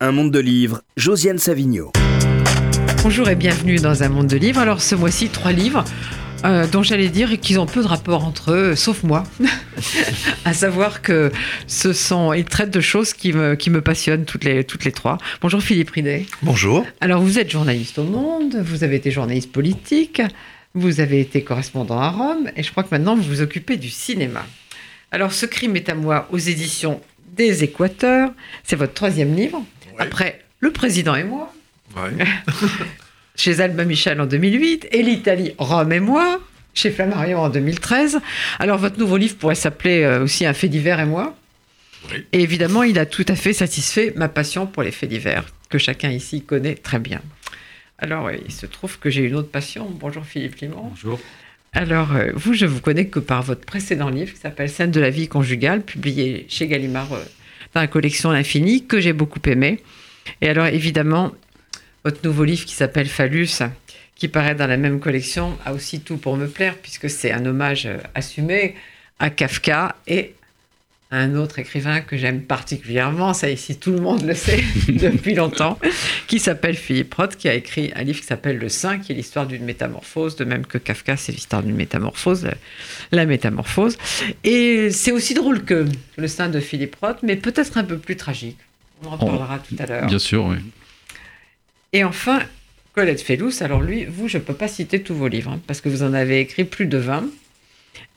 Un monde de livres, Josiane Savigno. Bonjour et bienvenue dans Un monde de livres. Alors ce mois-ci, trois livres. euh, dont j'allais dire qu'ils ont peu de rapport entre eux, sauf moi. à savoir que ce sont, ils traitent de choses qui me, qui me passionnent toutes les, toutes les trois. Bonjour Philippe Ridet. Bonjour. Alors vous êtes journaliste au Monde, vous avez été journaliste politique, vous avez été correspondant à Rome, et je crois que maintenant vous vous occupez du cinéma. Alors ce crime est à moi aux éditions des Équateurs, c'est votre troisième livre, après Le Président et moi, Ouais. chez Alba Michel en 2008, et l'Italie, Rome et moi, chez Flammarion en 2013. Alors votre nouveau livre pourrait s'appeler euh, aussi Un fait divers et moi. Oui. Et évidemment, il a tout à fait satisfait ma passion pour les faits divers, que chacun ici connaît très bien. Alors, euh, il se trouve que j'ai une autre passion. Bonjour Philippe Clément. Bonjour. Alors, euh, vous, je vous connais que par votre précédent livre qui s'appelle Scène de la vie conjugale, publié chez Gallimard collection L'Infini, que j'ai beaucoup aimé. Et alors, évidemment, votre nouveau livre qui s'appelle Phallus, qui paraît dans la même collection, a aussi tout pour me plaire, puisque c'est un hommage assumé à Kafka et un autre écrivain que j'aime particulièrement, ça ici tout le monde le sait depuis longtemps, qui s'appelle Philippe Roth, qui a écrit un livre qui s'appelle Le Saint, qui est l'histoire d'une métamorphose, de même que Kafka, c'est l'histoire d'une métamorphose, la, la métamorphose. Et c'est aussi drôle que Le Saint de Philippe Roth, mais peut-être un peu plus tragique. On en parlera tout à l'heure. Bien sûr, oui. Et enfin, Colette Fellous, alors lui, vous, je ne peux pas citer tous vos livres, hein, parce que vous en avez écrit plus de 20.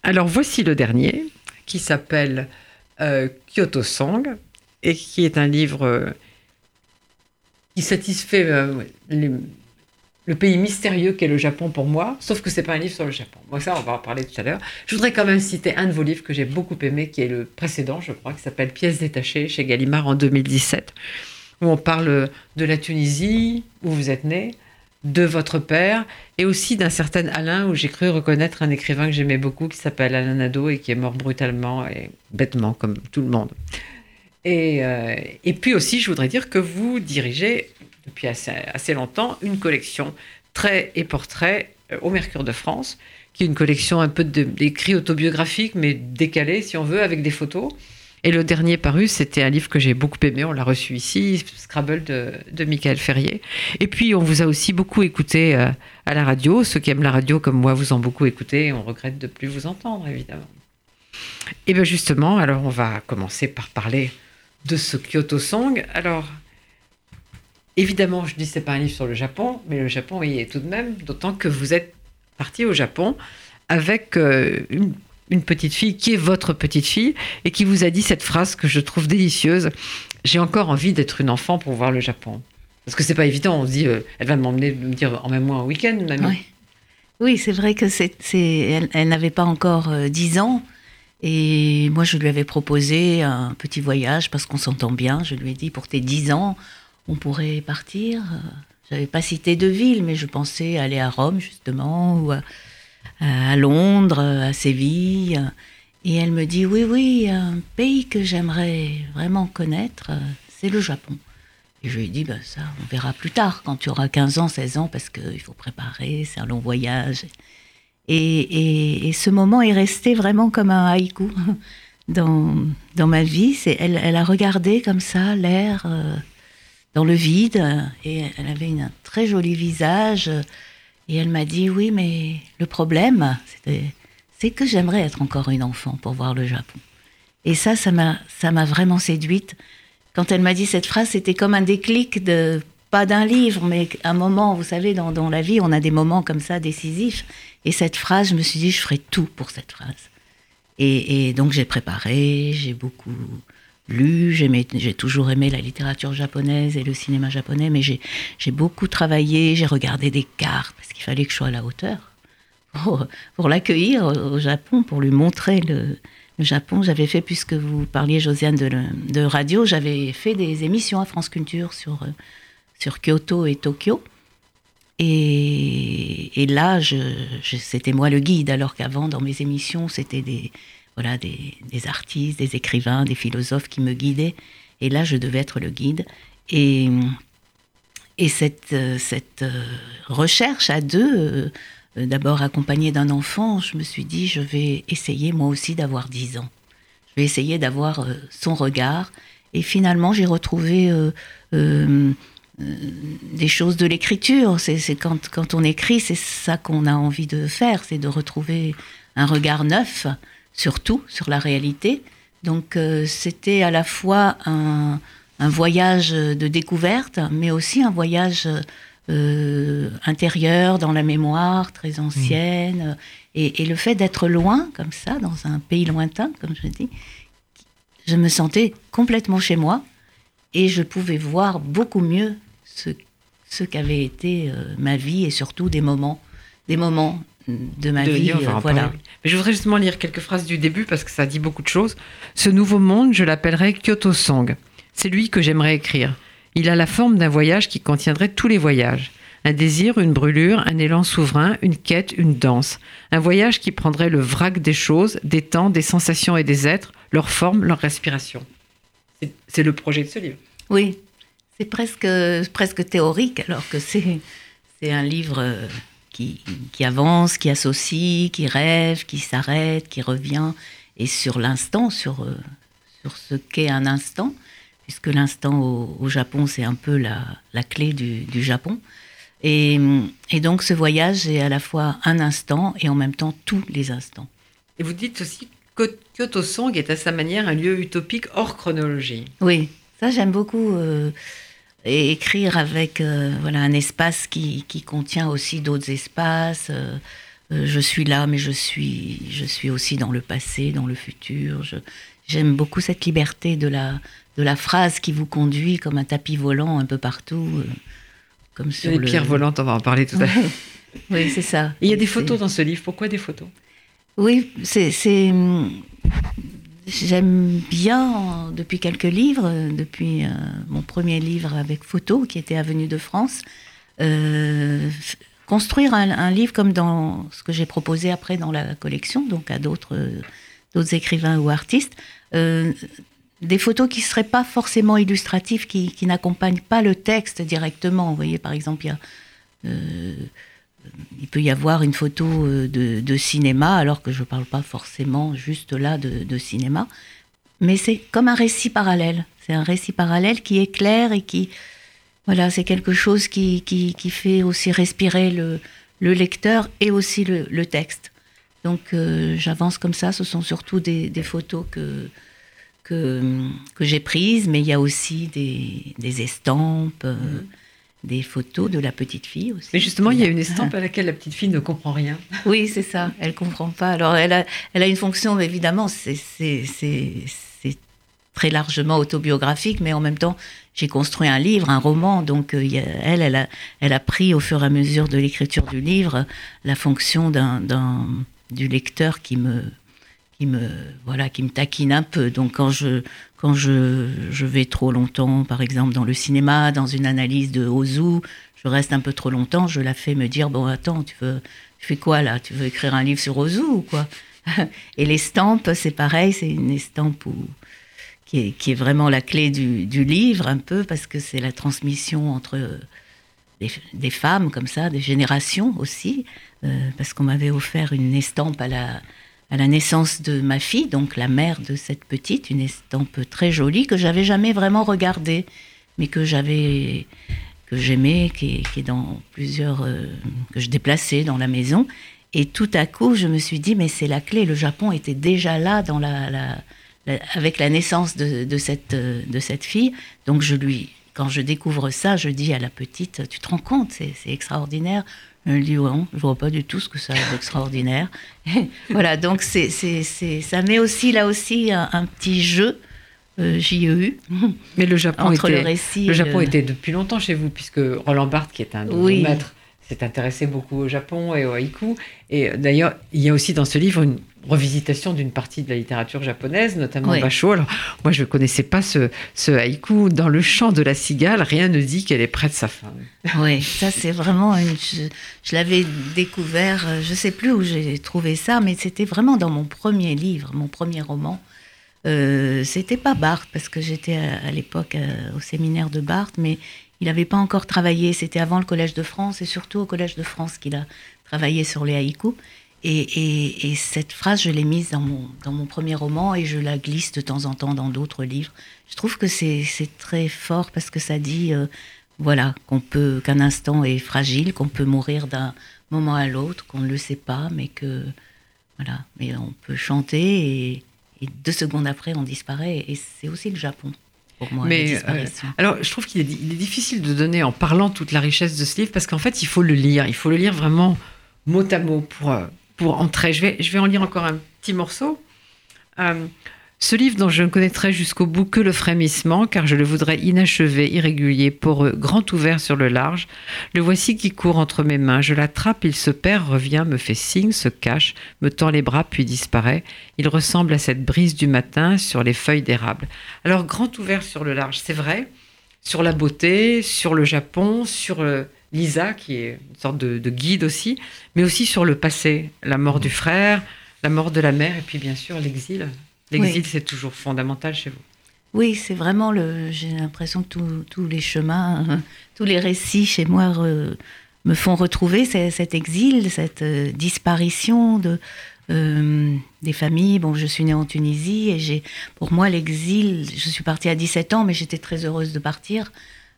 Alors voici le dernier, qui s'appelle euh, Kyoto Song, et qui est un livre euh, qui satisfait euh, le pays mystérieux qu'est le Japon pour moi, sauf que c'est pas un livre sur le Japon. Moi, ça, on va en parler tout à l'heure. Je voudrais quand même citer un de vos livres que j'ai beaucoup aimé, qui est le précédent, je crois, qui s'appelle Pièces détachées chez Gallimard en 2017 où on parle de la Tunisie, où vous êtes né, de votre père, et aussi d'un certain Alain, où j'ai cru reconnaître un écrivain que j'aimais beaucoup, qui s'appelle Alain Nadeau, et qui est mort brutalement et bêtement, comme tout le monde. Et, euh, et puis aussi, je voudrais dire que vous dirigez, depuis assez, assez longtemps, une collection Traits et portraits euh, au Mercure de France, qui est une collection un peu d'écrits autobiographiques, mais décalés, si on veut, avec des photos. Et le dernier paru, c'était un livre que j'ai beaucoup aimé, on l'a reçu ici, Scrabble de, Michael Ferrier. Et puis, on vous a aussi beaucoup écouté euh, à la radio. Ceux qui aiment la radio, comme moi, vous ont beaucoup écouté. On regrette de plus vous entendre, évidemment. Et bien justement, alors on va commencer par parler de ce Kyoto Song. Alors, évidemment, je dis que ce n'est pas un livre sur le Japon, mais le Japon y est tout de même, d'autant que vous êtes parti au Japon avec euh, une une petite fille qui est votre petite fille et qui vous a dit cette phrase que je trouve délicieuse. J'ai encore envie d'être une enfant pour voir le Japon. Parce que c'est pas évident. On se dit, euh, elle va m'emmener me dire emmène-moi un week-end, mamie. Oui, oui c'est vrai que c'est, elle, n'avait pas encore euh, 10 ans. Et moi, je lui avais proposé un petit voyage parce qu'on s'entend bien. Je lui ai dit, pour tes 10 ans, on pourrait partir. J'avais pas cité de ville, mais je pensais aller à Rome, justement, ou à, à Londres, à Séville. Et elle me dit, oui, oui, un pays que j'aimerais vraiment connaître, c'est le Japon. Et je lui ai dit, bah, ça, on verra plus tard, quand tu auras 15 ans, 16 ans, parce qu'il faut préparer, c'est un long voyage. Et, et- et ce moment est resté vraiment comme un haïku dans, dans ma vie. C'est, elle, elle a regardé comme ça l'air euh, dans le vide, et elle avait un très joli visage. Et elle m'a dit, oui, mais le problème, c'est que j'aimerais être encore une enfant pour voir le Japon. Et ça, ça m'a, vraiment séduite. Quand elle m'a dit cette phrase, c'était comme un déclic de pas d'un livre, mais un moment. Vous savez, dans, la vie, on a des moments comme ça décisifs. Et cette phrase, je me suis dit, je ferai tout pour cette phrase. Et donc j'ai préparé, j'ai beaucoup j'ai toujours aimé la littérature japonaise et le cinéma japonais, mais j'ai beaucoup travaillé, j'ai regardé des cartes parce qu'il fallait que je sois à la hauteur pour, l'accueillir au Japon, pour lui montrer le, Japon. J'avais fait, puisque vous parliez, Josiane, de, radio, j'avais fait des émissions à France Culture sur, Kyoto et Tokyo. Et, là, c'était moi le guide, alors qu'avant, dans mes émissions, c'était des, voilà, des, des artistes, des écrivains, des philosophes qui me guidaient. Et là, je devais être le guide. Et, et cette, euh, cette euh, recherche à deux, euh, d'abord accompagnée d'un enfant, je me suis dit, je vais essayer moi aussi d'avoir 10 ans. Je vais essayer d'avoir son regard Et finalement, j'ai retrouvé des choses de l'écriture. C'est quand, quand on écrit, c'est ça qu'on a envie de faire, c'est de retrouver un regard neuf, surtout sur la réalité. Donc c'était à la fois un, un, voyage de découverte, mais aussi un voyage intérieur dans la mémoire, très ancienne. Et, et, le fait d'être loin, comme ça, dans un pays lointain, comme je dis, je me sentais complètement chez moi et je pouvais voir beaucoup mieux ce, ce qu'avait été euh, ma vie et surtout des moments, des moments de ma vie. Euh, voilà. Mais je voudrais justement lire quelques phrases du début parce que ça dit beaucoup de choses. Ce nouveau monde, je l'appellerai Kyoto Song. C'est lui que j'aimerais écrire. Il a la forme d'un voyage qui contiendrait tous les voyages. Un désir, une brûlure, un élan souverain, une quête, une danse. Un voyage qui prendrait le vrac des choses, des temps, des sensations et des êtres, leur forme, leur respiration. C'est le projet de ce livre. Oui, c'est presque, presque théorique, alors que c'est un livre euh, qui, qui, avance, qui associe, qui rêve, qui s'arrête, qui revient, et sur l'instant, sur, euh, sur ce qu'est un instant, puisque l'instant au, au, Japon, c'est un peu la, la clé du, du Japon. Et, et, donc ce voyage est à la fois un instant et en même temps tous les instants. Et vous dites aussi que Kyoto Song est à sa manière un lieu utopique hors chronologie. Oui, ça j'aime beaucoup euh, écrire avec euh, voilà un espace qui, qui contient aussi d'autres espaces. Euh, euh je suis là, mais je suis je suis aussi dans le passé, dans le futur. J'aime beaucoup cette liberté de la de la phrase qui vous conduit comme un tapis volant un peu partout. Euh, comme sur les le... pierres volantes, on va en parler tout à l'heure. oui, c'est ça. il y a des photos dans ce livre. Pourquoi des photos? Oui, c'est. J'aime bien, depuis quelques livres, depuis euh, mon premier livre avec photo, qui était Avenue de France, euh, construire un, livre comme dans ce que j'ai proposé après dans la collection, donc à d'autres d'autres écrivains ou artistes, euh, des photos qui ne seraient pas forcément illustratives, qui, qui n'accompagnent pas le texte directement. Vous voyez, par exemple, il, y a, euh, il peut y avoir une photo euh, de, cinéma, alors que je ne parle pas forcément juste là de, cinéma, mais c'est comme un récit parallèle. C'est un récit parallèle qui est clair et qui... Voilà, c'est quelque chose qui, fait aussi respirer le, le lecteur et aussi le, texte. Donc euh, j'avance comme ça, ce sont surtout des, photos que que, j'ai prises, mais il y a aussi des, estampes, euh, mmh. Des photos de la petite fille aussi. Mais justement, il y a une estampe à laquelle la petite fille ne comprend rien. Oui, c'est ça, elle comprend pas. Alors, elle a, elle a une fonction, évidemment, c'est très largement autobiographique, mais en même temps, j'ai construit un livre, un roman, donc euh, elle, elle a, elle a pris au fur et à mesure de l'écriture du livre la fonction d'un du lecteur qui me me voilà qui me taquine un peu. Donc quand je quand je, je vais trop longtemps, par exemple dans le cinéma, dans une analyse de Ozu, je reste un peu trop longtemps, je la fais me dire bon attends tu veux tu fais quoi là? Tu veux écrire un livre sur Ozu ou quoi? Et l'estampe c'est pareil, c'est une estampe qui est, qui est vraiment la clé du, du livre un peu parce que c'est la transmission entre des, des, femmes comme ça, des générations aussi, euh, parce qu'on m'avait offert une estampe à la à la naissance de ma fille, donc la mère de cette petite, une estampe très jolie que j'avais jamais vraiment regardée, mais que j'avais que j'aimais, qui, est dans plusieurs euh, que je déplaçais dans la maison. Et tout à coup, je me suis dit, mais c'est la clé. Le Japon était déjà là dans la avec la naissance de, de, cette, de cette fille. Donc je lui, quand je découvre ça, je dis à la petite, tu te rends compte, c'est extraordinaire. Elle dit, ouais, je vois pas du tout ce que ça a d'extraordinaire. voilà, donc c'est, c'est, c'est, ça met aussi là aussi un, un petit jeu. Euh, JEU. Mais le Japon, Entre était, le, récit le Japon le... était depuis longtemps chez vous, puisque Roland Barthes, qui est un oui. vos maîtres, s'est intéressé beaucoup au Japon et au haïku. Et d'ailleurs, il y a aussi dans ce livre une revisitation d'une partie de la littérature japonaise, notamment oui. Basho. Alors, moi, je ne connaissais pas ce, ce, haïku. Dans le chant de la cigale, rien ne dit qu'elle est près de sa fin. Oui, ça, c'est vraiment. Une, je, je l'avais découvert, euh, je ne sais plus où j'ai trouvé ça, mais c'était vraiment dans mon premier livre, mon premier roman. Euh, c'était pas Barthes, parce que j'étais à, à l'époque euh, au séminaire de Barthes, mais il n'avait pas encore travaillé. C'était avant le Collège de France et surtout au Collège de France qu'il a travaillé sur les haïkus. Et, et, cette phrase, je l'ai mise dans mon, premier roman et je la glisse de temps en temps dans d'autres livres. Je trouve que c'est très fort parce que ça dit, euh, voilà, qu'on peut, qu'un instant est fragile, qu'on peut mourir d'un moment à l'autre, qu'on ne le sait pas, mais que, voilà, mais on peut chanter et, deux secondes après on disparaît. Et c'est aussi le Japon. Pour moi, mais euh, alors, je trouve qu'il est, il est difficile de donner en parlant toute la richesse de ce livre parce qu'en fait, il faut le lire. Il faut le lire vraiment mot à mot pour, euh, pour entrer. Je vais, je vais en lire encore un petit morceau. Euh, ce livre dont je ne connaîtrai jusqu'au bout que le frémissement, car je le voudrais inachevé, irrégulier, poreux, grand ouvert sur le large, le voici qui court entre mes mains. Je l'attrape, il se perd, revient, me fait signe, se cache, me tend les bras, puis disparaît. Il ressemble à cette brise du matin sur les feuilles d'érable. Alors, grand ouvert sur le large, c'est vrai, sur la beauté, sur le Japon, sur euh, Lisa, qui est une sorte de, guide aussi, mais aussi sur le passé, la mort du frère, la mort de la mère, et puis bien sûr l'exil. L'exil, c'est toujours fondamental chez vous. Oui, c'est vraiment le. J'ai l'impression que tous les chemins, tous les récits chez moi me font retrouver cet exil, cette euh, disparition de, euh, des familles. Bon, je suis née en Tunisie et j'ai, pour moi, l'exil. Je suis partie à 17 ans, mais j'étais très heureuse de partir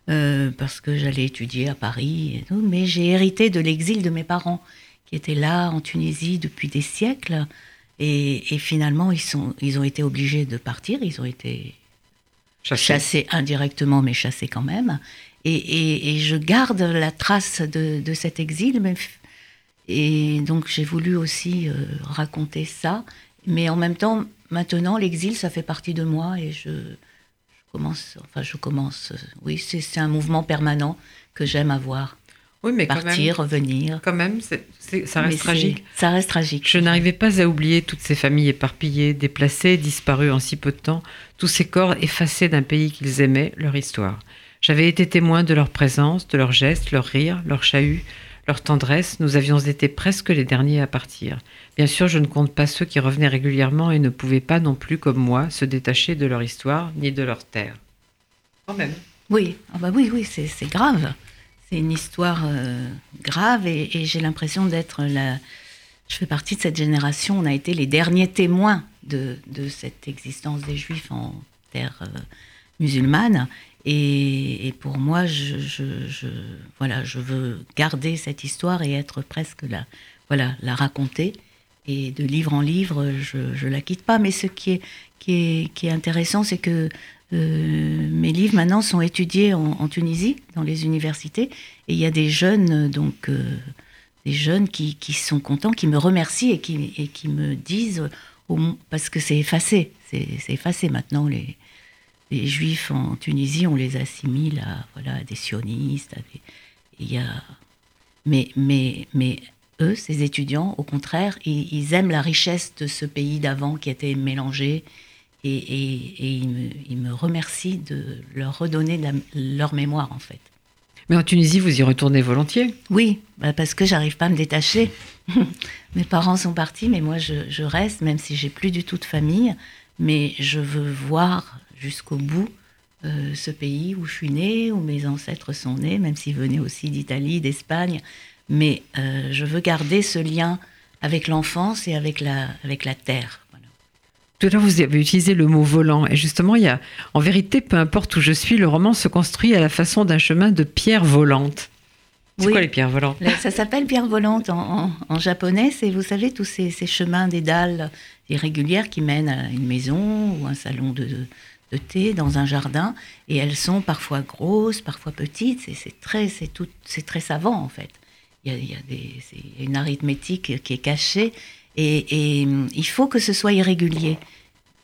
euh, parce que j'allais étudier à Paris et tout. Mais j'ai hérité de l'exil de mes parents qui étaient là en Tunisie depuis des siècles. Et, finalement, ils, sont, ils ont été obligés de partir. Ils ont été chassés, indirectement, mais chassés quand même. Et, je garde la trace de, cet exil. et donc, j'ai voulu aussi euh, raconter ça. Mais en même temps, maintenant, l'exil, ça fait partie de moi. Et je, commence, enfin, je commence. Euh, oui, c'est un mouvement permanent que j'aime avoir. Oui, mais partir, revenir. Quand même, ça reste tragique. Ça reste tragique. Je n'arrivais pas à oublier toutes ces familles éparpillées, déplacées, disparues en si peu de temps, tous ces corps effacés d'un pays qu'ils aimaient, leur histoire. J'avais été témoin de leur présence, de leurs gestes, leurs rires, leurs chahuts, leur tendresse. Nous avions été presque les derniers à partir. Bien sûr, je ne compte pas ceux qui revenaient régulièrement et ne pouvaient pas non plus, comme moi, se détacher de leur histoire ni de leur terre. Quand même. Oui, ah bah oui, oui, c'est grave c'est une histoire euh, grave et, j'ai l'impression d'être la. Je fais partie de cette génération. On a été les derniers témoins de, cette existence des Juifs en terre euh, musulmane. Et, pour moi, je, voilà, je veux garder cette histoire et être presque la, voilà, la raconter. Et de livre en livre, je ne la quitte pas. Mais ce qui est, intéressant, c'est que euh, mes livres maintenant sont étudiés en, Tunisie, dans les universités, et il y a des jeunes, donc euh, des jeunes qui, sont contents, qui me remercient et qui, me disent, parce que c'est effacé, c'est effacé maintenant. Les, juifs en Tunisie, on les assimile à voilà des sionistes, il y a, mais mais eux, ces étudiants, au contraire, ils aiment la richesse de ce pays d'avant qui était mélangé et, et, ils, me, remercient de leur redonner leur mémoire en fait. Mais en Tunisie, vous y retournez volontiers? Oui, bah, parce que j'arrive pas à me détacher. Mes parents sont partis, mais moi je, reste, même si j'ai plus du tout de famille. Mais je veux voir jusqu'au bout euh, ce pays où je suis née, où mes ancêtres sont nés, même s'ils venaient aussi d'Italie, d'Espagne. Mais euh, je veux garder ce lien avec l'enfance et avec la, avec la terre. Tout à l'heure, vous avez utilisé le mot volant. Et justement, il y a, en vérité, peu importe où je suis, le roman se construit à la façon d'un chemin de pierres volantes. C'est quoi les pierres volantes Ça s'appelle pierres volantes en, japonais. C'est, vous savez, tous ces, chemins des dalles irrégulières qui mènent à une maison ou un salon de, thé dans un jardin. Et elles sont parfois grosses, parfois petites. C'est, très, c'est, tout, c'est très savant, en fait. Il y a, il y a des, une arithmétique qui est cachée. Et, et, il faut que ce soit irrégulier.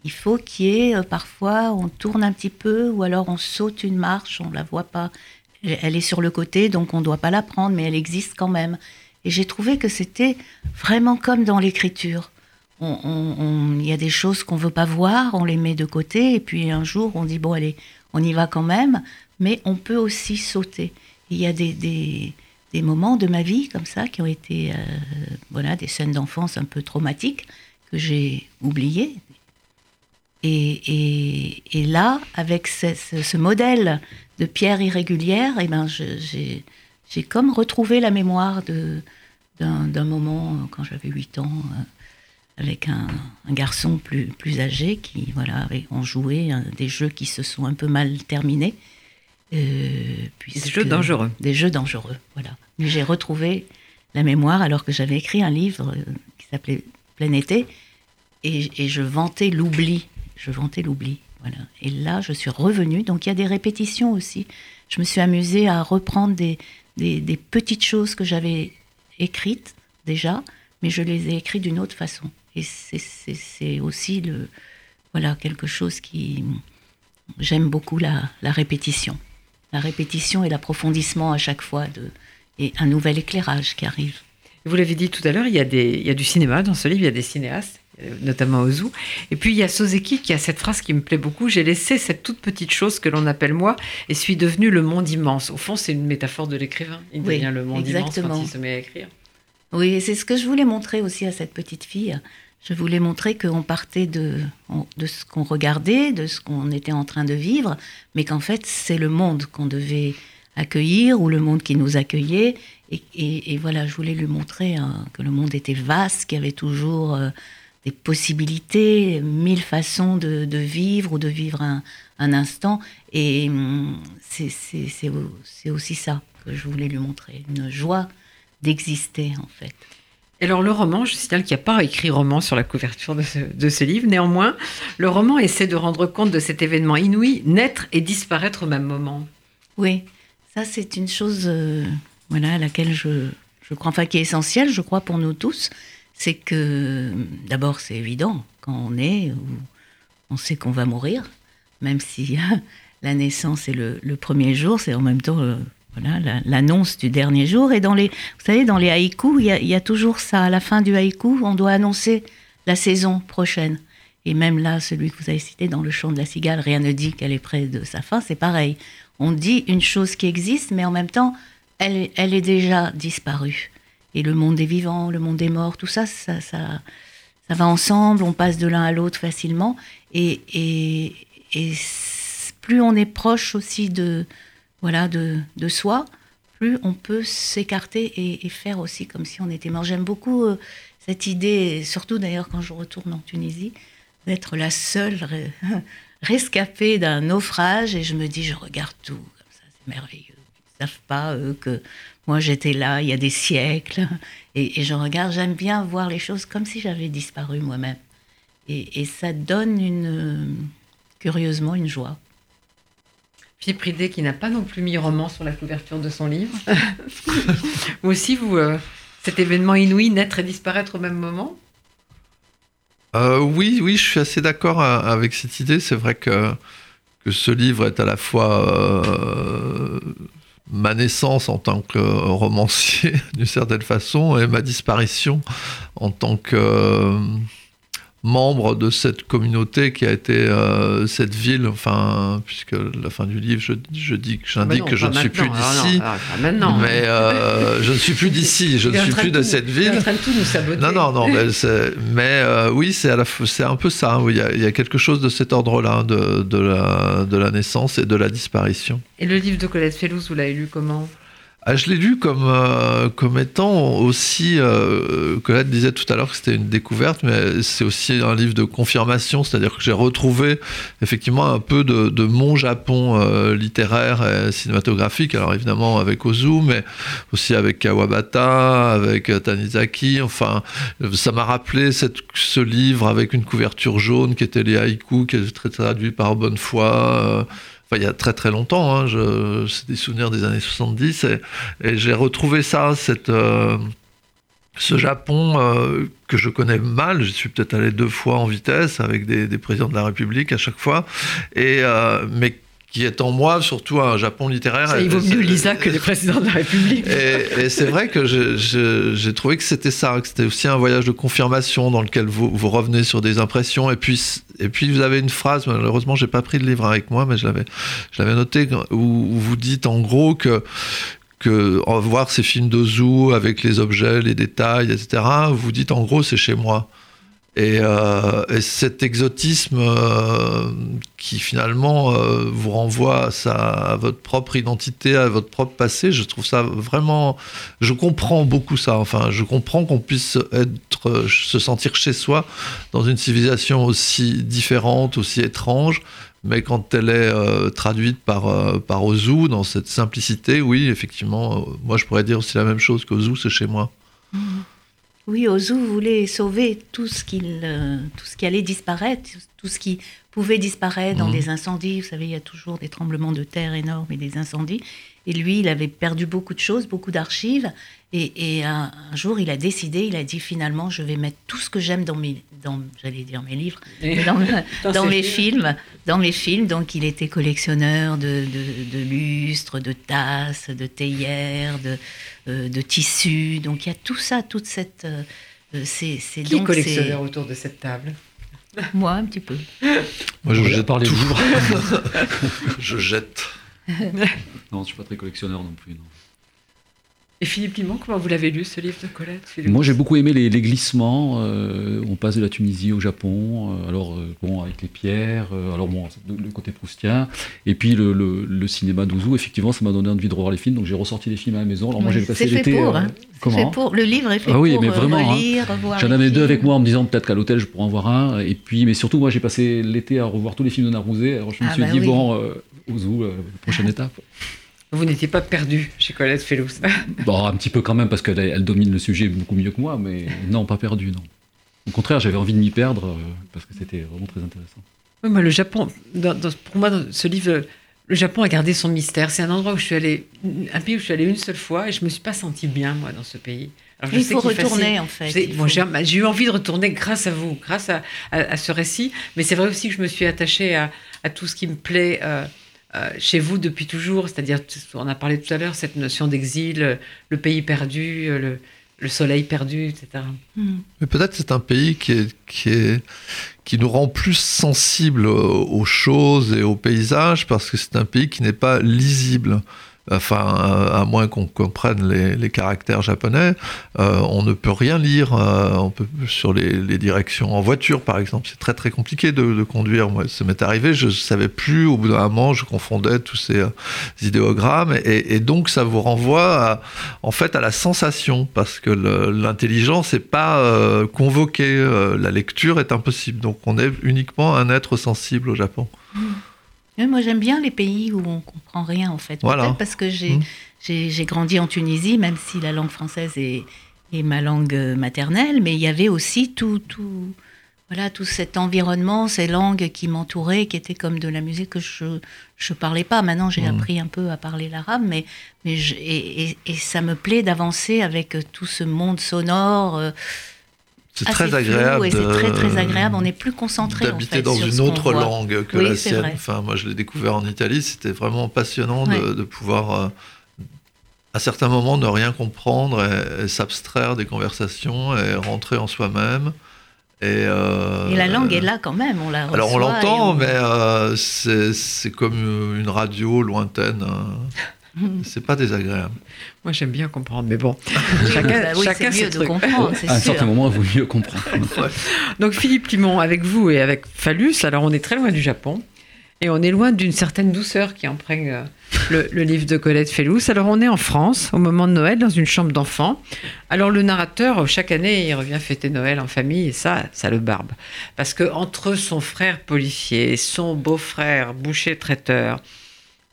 Il faut qu'il y ait euh, parfois, on tourne un petit peu, ou alors on saute une marche, on la voit pas. Elle est sur le côté, donc on ne doit pas la prendre, mais elle existe quand même. Et j'ai trouvé que c'était vraiment comme dans l'écriture. Il on, y a des choses qu'on veut pas voir, on les met de côté, et puis un jour on dit bon allez, on y va quand même, mais on peut aussi sauter. Il y a des, des moments de ma vie comme ça qui ont été euh, voilà des scènes d'enfance un peu traumatiques que j'ai oubliées et, là, avec ce, modèle de pierre irrégulière, et eh ben j'ai comme retrouvé la mémoire d'un moment quand j'avais 8 ans avec un, garçon plus, plus âgé qui voilà ont joué des jeux qui se sont un peu mal terminés. Des jeux dangereux. Des jeux dangereux, voilà. Mais j'ai retrouvé la mémoire alors que j'avais écrit un livre qui s'appelait Plein été et, et je vantais l'oubli. Je vantais l'oubli. Voilà. Et là, je suis revenue. Donc, il y a des répétitions aussi. Je me suis amusée à reprendre des, des, petites choses que j'avais écrites déjà, mais je les ai écrites d'une autre façon. Et c'est aussi le, voilà, quelque chose qui. J'aime beaucoup la, la, répétition. La répétition et l'approfondissement à chaque fois, de, et un nouvel éclairage qui arrive. Vous l'avez dit tout à l'heure, il, y a des, il y a du cinéma dans ce livre, il y a des cinéastes. Euh, notamment Ozu. Et puis il y a Sozeki qui a cette phrase qui me plaît beaucoup J'ai laissé cette toute petite chose que l'on appelle moi et suis devenu le monde immense. Au fond, c'est une métaphore de l'écrivain. Il devient le monde immense quand il se met à écrire. Oui, c'est ce que je voulais montrer aussi à cette petite fille. Je voulais montrer qu'on partait de, de ce qu'on regardait, de ce qu'on était en train de vivre, mais qu'en fait, c'est le monde qu'on devait accueillir ou le monde qui nous accueillait. Et, voilà, je voulais lui montrer hein, que le monde était vaste, qu'il y avait toujours euh, des possibilités, mille façons de, vivre ou de vivre un, instant. Et hum, c'est aussi ça que je voulais lui montrer, une joie d'exister en fait. Alors le roman, je signale qu'il n'y a pas écrit roman sur la couverture de ce, livre. Néanmoins, le roman essaie de rendre compte de cet événement inouï, naître et disparaître au même moment. Oui, ça c'est une chose euh, voilà, à laquelle je, je crois, enfin qui est essentielle, je crois, pour nous tous c'est que d'abord c'est évident quand on est, on sait qu'on va mourir, même si la naissance est le, premier jour, c'est en même temps euh, voilà l'annonce du dernier jour. Et dans les, vous savez, dans les haïkus, il y, a, toujours ça. À la fin du haïku, on doit annoncer la saison prochaine. Et même là, celui que vous avez cité dans le chant de la cigale, rien ne dit qu'elle est près de sa fin, c'est pareil. On dit une chose qui existe, mais en même temps, elle, elle est déjà disparue et le monde des vivants, le monde des morts, tout ça, ça, ça, ça va ensemble, on passe de l'un à l'autre facilement. Et, et, et, plus on est proche aussi de, voilà, de, de soi, plus on peut s'écarter et, faire aussi comme si on était mort. J'aime beaucoup euh, cette idée, surtout d'ailleurs quand je retourne en Tunisie, d'être la seule rescapée d'un naufrage et je me dis, je regarde tout, comme ça, c'est merveilleux. Ils ne savent pas, eux, que moi, j'étais là il y a des siècles et, je regarde, j'aime bien voir les choses comme si j'avais disparu moi-même. Et, ça donne une, curieusement une joie. Philippe Ridé, qui n'a pas non plus mis roman sur la couverture de son livre. vous aussi, vous, euh, cet événement inouï, naître et disparaître au même moment euh, Oui, oui, je suis assez d'accord euh, avec cette idée. C'est vrai que, que ce livre est à la fois ma naissance en tant que romancier, d'une certaine façon, et ma disparition en tant que membre de cette communauté qui a été euh, cette ville, enfin, puisque la fin du livre, je, je dis que j'indique que je ne suis plus d'ici. maintenant. Mais euh, je ne suis plus d'ici, je ne suis plus de cette ville. Tout nous saboter. Non, non, non, mais, mais euh, oui, c'est un peu ça. Hein, il, y a, il, y a, quelque chose de cet ordre-là, de, de, la, de la naissance et de la disparition. Et le livre de Colette Fellous, vous l'avez lu comment? Ah, je l'ai lu comme, euh, comme étant aussi, euh, Colette disait tout à l'heure que c'était une découverte, mais c'est aussi un livre de confirmation, c'est-à-dire que j'ai retrouvé effectivement un peu de, de mon Japon euh, littéraire et cinématographique, alors évidemment avec Ozu, mais aussi avec Kawabata, avec Tanizaki, enfin, ça m'a rappelé cette, ce livre avec une couverture jaune qui était les haïkus, qui très traduit par Bonnefoy, euh, il y a très très longtemps, hein, c'est des souvenirs des années 70, et, j'ai retrouvé ça, euh, ce Japon euh, que je connais mal, je suis peut-être allé deux fois en vitesse avec des, présidents de la République à chaque fois, et, euh, mais qui est en moi surtout un Japon littéraire. il vaut mieux Lisa que les présidents de la République. Et, c'est vrai que j'ai trouvé que c'était ça, que c'était aussi un voyage de confirmation dans lequel vous, vous revenez sur des impressions. Et puis, et puis vous avez une phrase, malheureusement j'ai pas pris le livre avec moi, mais je l'avais, je l'avais noté, où, vous dites en gros que que voir ces films d'Ozu avec les objets, les détails, etc., vous dites en gros c'est chez moi. Et, euh, et cet exotisme euh, qui finalement euh, vous renvoie à, votre propre identité, à votre propre passé, je trouve ça vraiment. Je comprends beaucoup ça. Enfin, je comprends qu'on puisse être, se sentir chez soi dans une civilisation aussi différente, aussi étrange. Mais quand elle est traduite par, euh, par Ozu, dans cette simplicité, oui, effectivement, moi je pourrais dire aussi la même chose qu'Ozu, c'est chez moi. Oui, Ozu voulait sauver tout ce, qu'il, euh, tout ce qui allait disparaître, tout ce qui pouvait disparaître dans Mhm. des incendies. Vous savez, il y a toujours des tremblements de terre énormes et des incendies. Et lui, il avait perdu beaucoup de choses, beaucoup d'archives. Et, et un, un jour, il a décidé, il a dit finalement, je vais mettre tout ce que j'aime dans mes, dans, j'allais dire mes livres, dans, Dans dans ses mes films. films, dans mes films. Donc, il était collectionneur de, de, de lustres, de tasses, de théières, de, euh, de tissus. Donc, il y a tout ça, toute cette. euh, euh, c'est, c'est Qui est collectionneur autour de cette table? Moi, un petit peu. Moi je va jette parler tout. livres. je jette. non, je suis pas très collectionneur non plus. non. Et Philippe Limon, comment vous l'avez lu ce livre de Colette Philippe Moi, j'ai beaucoup aimé les, les glissements. euh, on passe de la Tunisie au Japon. euh, alors, euh, bon, avec les pierres. euh, alors, bon, c'est le, le côté proustien. Et puis, le, le- le cinéma d'Ouzou, effectivement, ça m'a donné envie de revoir les films. Donc, j'ai ressorti les films à la maison. Alors, moi, j'ai passé l'été. pour, euh, hein. Comment fait pour. Le livre est fait Ah oui, pour mais vraiment, hein. relire, revoir. J'en avais deux avec moi en me disant peut-être qu'à l'hôtel je pourrais en voir un. Et puis, mais surtout, moi j'ai passé l'été à revoir tous les films de Narouzé. Alors je me Ah suis bah dit, oui. bon, euh, Ouzou, euh, prochaine étape. Vous n'étiez pas perdu chez Colette Fellous. Bon, un petit peu quand même parce qu'elle elle domine le sujet beaucoup mieux que moi, mais non, pas perdu, non. Au contraire, j'avais envie de m'y perdre euh, parce que c'était vraiment très intéressant. Oui, moi, le Japon, dans- dans- pour moi, dans ce livre, le Japon a gardé son mystère. C'est un endroit où je suis allée, un pays où je suis allée une seule fois et je me suis pas sentie bien, moi, dans ce pays. Alors, Il sais faut fascine- retourner, en fait. Sais- bon, faut- bah, j'ai eu envie de retourner grâce à vous, grâce à, à- à ce récit. Mais c'est vrai aussi que je me suis attachée à, à tout ce qui me plaît euh, euh, chez vous depuis toujours. C'est-à-dire, on a parlé tout à l'heure, cette notion d'exil, le pays perdu, le, le soleil perdu, etc. Hmm. Mais peut-être c'est un pays qui, est, qui, est, qui nous rend plus sensibles aux aux choses et aux paysages parce que c'est un pays qui n'est pas lisible. Enfin, à moins qu'on comprenne les, caractères japonais, euh, on ne peut rien lire euh, sur les, directions. En voiture, par exemple, c'est très très compliqué de, conduire. Moi, ça m'est arrivé, je ne savais plus, au bout d'un moment, je confondais tous ces euh, idéogrammes. Et, donc, ça vous renvoie à, en fait à la sensation, parce que l'intelligence n'est pas convoquée, la lecture est impossible. Donc on est uniquement un être sensible au Japon. Moi, j'aime bien les pays où on comprend rien, en fait. Voilà. Peut-être parce que j'ai Mm. j'ai- j'ai grandi en Tunisie, même si la langue française est, est ma langue euh, maternelle, mais il y avait aussi tout, tout, voilà, tout cet environnement, ces langues qui m'entouraient, qui étaient comme de la musique que je ne parlais pas. Maintenant, j'ai Mm. appris un peu à parler l'arabe, mais, mais je- et, et- et ça me plaît d'avancer avec tout ce monde sonore. euh, C'est très agréable. et c'est très, très agréable. On est plus concentré, en D'habiter fait, dans sur une autre voit. langue que Oui, la sienne. vrai. Enfin, moi, je l'ai découvert en Italie. C'était vraiment passionnant de, Ouais. de pouvoir, euh, à certains moments, ne rien comprendre et, et s'abstraire des conversations et rentrer en soi-même. Et, euh, Et la langue est là quand même, on la reçoit. Alors on l'entend, on- mais euh, c'est c'est comme une radio lointaine. C'est pas désagréable. Moi, j'aime bien comprendre, mais bon. Chacun bah oui, chacun c'est ses mieux de trucs. comprendre, à un sûr. certain moment, il vaut mieux comprendre. Donc Philippe Limon, avec vous et avec Phallus, alors on est très loin du Japon et on est loin d'une certaine douceur qui emprègne euh, le, le livre de Colette Fellous. Alors on est en France au moment de Noël dans une chambre d'enfant. Alors le narrateur, chaque année, il revient fêter Noël en famille et ça, ça le barbe. Parce que entre son frère policier, son beau-frère boucher traiteur,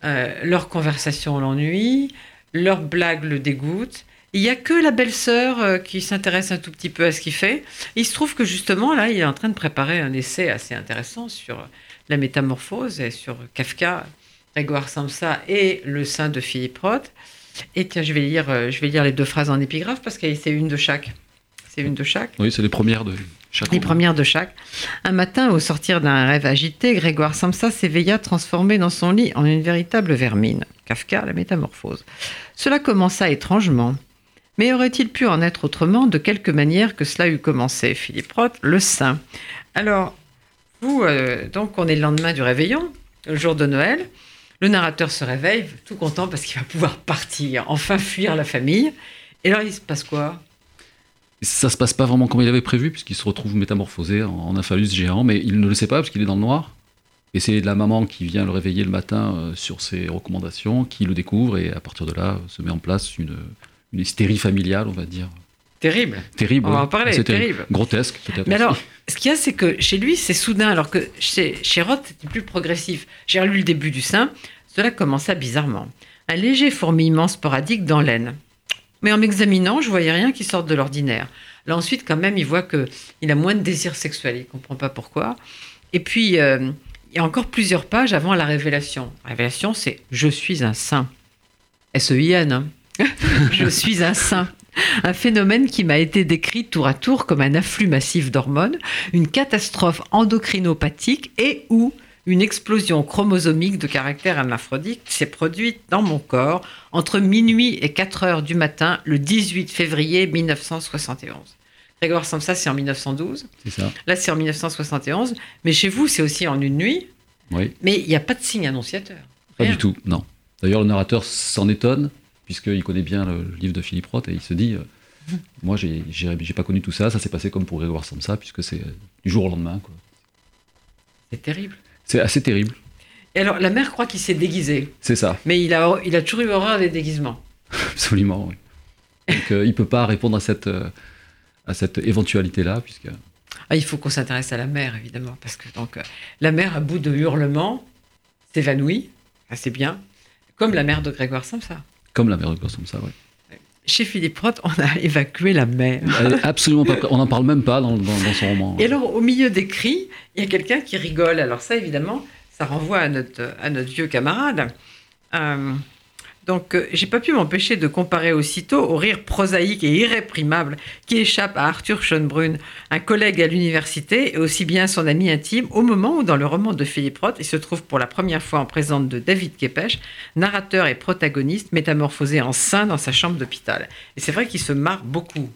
euh, leur conversation l'ennuie, leur blague le dégoûte. Il n'y a que la belle-sœur euh, qui s'intéresse un tout petit peu à ce qu'il fait. Il se trouve que justement, là, il est en train de préparer un essai assez intéressant sur la métamorphose et sur Kafka, Grégoire Samsa et le sein de Philippe Roth. Et tiens, je vais lire, euh, je vais lire les deux phrases en épigraphe parce que c'est une de chaque. C'est une de chaque. Oui, c'est les premières de chaque Les premières de chaque. Un matin, au sortir d'un rêve agité, Grégoire Samsa s'éveilla transformé dans son lit en une véritable vermine. Kafka, la métamorphose. Cela commença étrangement. Mais aurait-il pu en être autrement de quelque manière que cela eût commencé Philippe Roth, le saint? Alors, vous, euh, donc, on est le lendemain du réveillon, le jour de Noël. Le narrateur se réveille, tout content parce qu'il va pouvoir partir, enfin fuir la famille. Et alors, il se passe quoi? Ça se passe pas vraiment comme il avait prévu, puisqu'il se retrouve métamorphosé en, un phallus géant, mais il ne le sait pas parce qu'il est dans le noir. Et c'est la maman qui vient le réveiller le matin euh, sur ses recommandations, qui le découvre, et à partir de là, se met en place une, une hystérie familiale, on va dire. Terrible. Terrible. On va en parler, C'est terrible. Grotesque, peut-être. Mais alors, ce qu'il y a, c'est que chez lui, c'est soudain, alors que chez, chez Roth, c'était plus progressif. J'ai relu le début du sein, cela commença bizarrement. Un léger fourmillement sporadique dans l'aine. Mais en m'examinant, je voyais rien qui sorte de l'ordinaire. Là, ensuite, quand même, il voit que il a moins de désir sexuel. Il comprend pas pourquoi. Et puis, euh, il y a encore plusieurs pages avant la révélation. La révélation, c'est Je suis un saint. S-E-I-N. hein. je suis un saint. Un phénomène qui m'a été décrit tour à tour comme un afflux massif d'hormones, une catastrophe endocrinopathique et ou une explosion chromosomique de caractère hermaphrodite s'est produite dans mon corps entre minuit et 4 heures du matin le 18 février 1971. Grégoire Samsa, c'est en 1912. C'est ça. Là, c'est en 1971. Mais chez vous, c'est aussi en une nuit. Oui. Mais il n'y a pas de signe annonciateur. Pas Rien. du tout, non. D'ailleurs, le narrateur s'en étonne, puisqu'il connaît bien le livre de Philippe Roth, et il se dit euh, Moi, j'ai pas connu tout ça, ça s'est passé comme pour Grégoire Samsa, puisque c'est euh, du jour au lendemain. C'est terrible. C'est assez terrible, Et alors, la mère croit qu'il s'est déguisé. c'est ça, Mais il a, il a toujours eu horreur des déguisements. absolument. oui. Donc, euh, il peut pas répondre à cette, euh, à cette éventualité-là, puisque. Ah, il faut qu'on s'intéresse à la mère, évidemment, parce que donc euh, la mère, à bout de hurlements, s'évanouit. Ah, c'est bien. Comme la mère de Grégoire Samsa. Comme la mère de Grégoire Samsa, oui. Chez Philippe Roth, on a évacué la. Elle est absolument pas. On n'en parle même pas dans, dans- dans son roman. Et alors, au milieu des cris, il y a quelqu'un qui rigole. Alors ça, évidemment, ça renvoie à notre, à notre vieux camarade. Euh, donc, euh, j'ai pas pu m'empêcher de comparer aussitôt au rire prosaïque et irréprimable qui échappe à Arthur Schönbrunn, un collègue à l'université et aussi bien son ami intime, au moment où, dans le roman de Philippe Roth, il se trouve pour la première fois en présence de David Kepech, narrateur et protagoniste, métamorphosé en saint dans sa chambre d'hôpital. Et c'est vrai qu'il se marre beaucoup.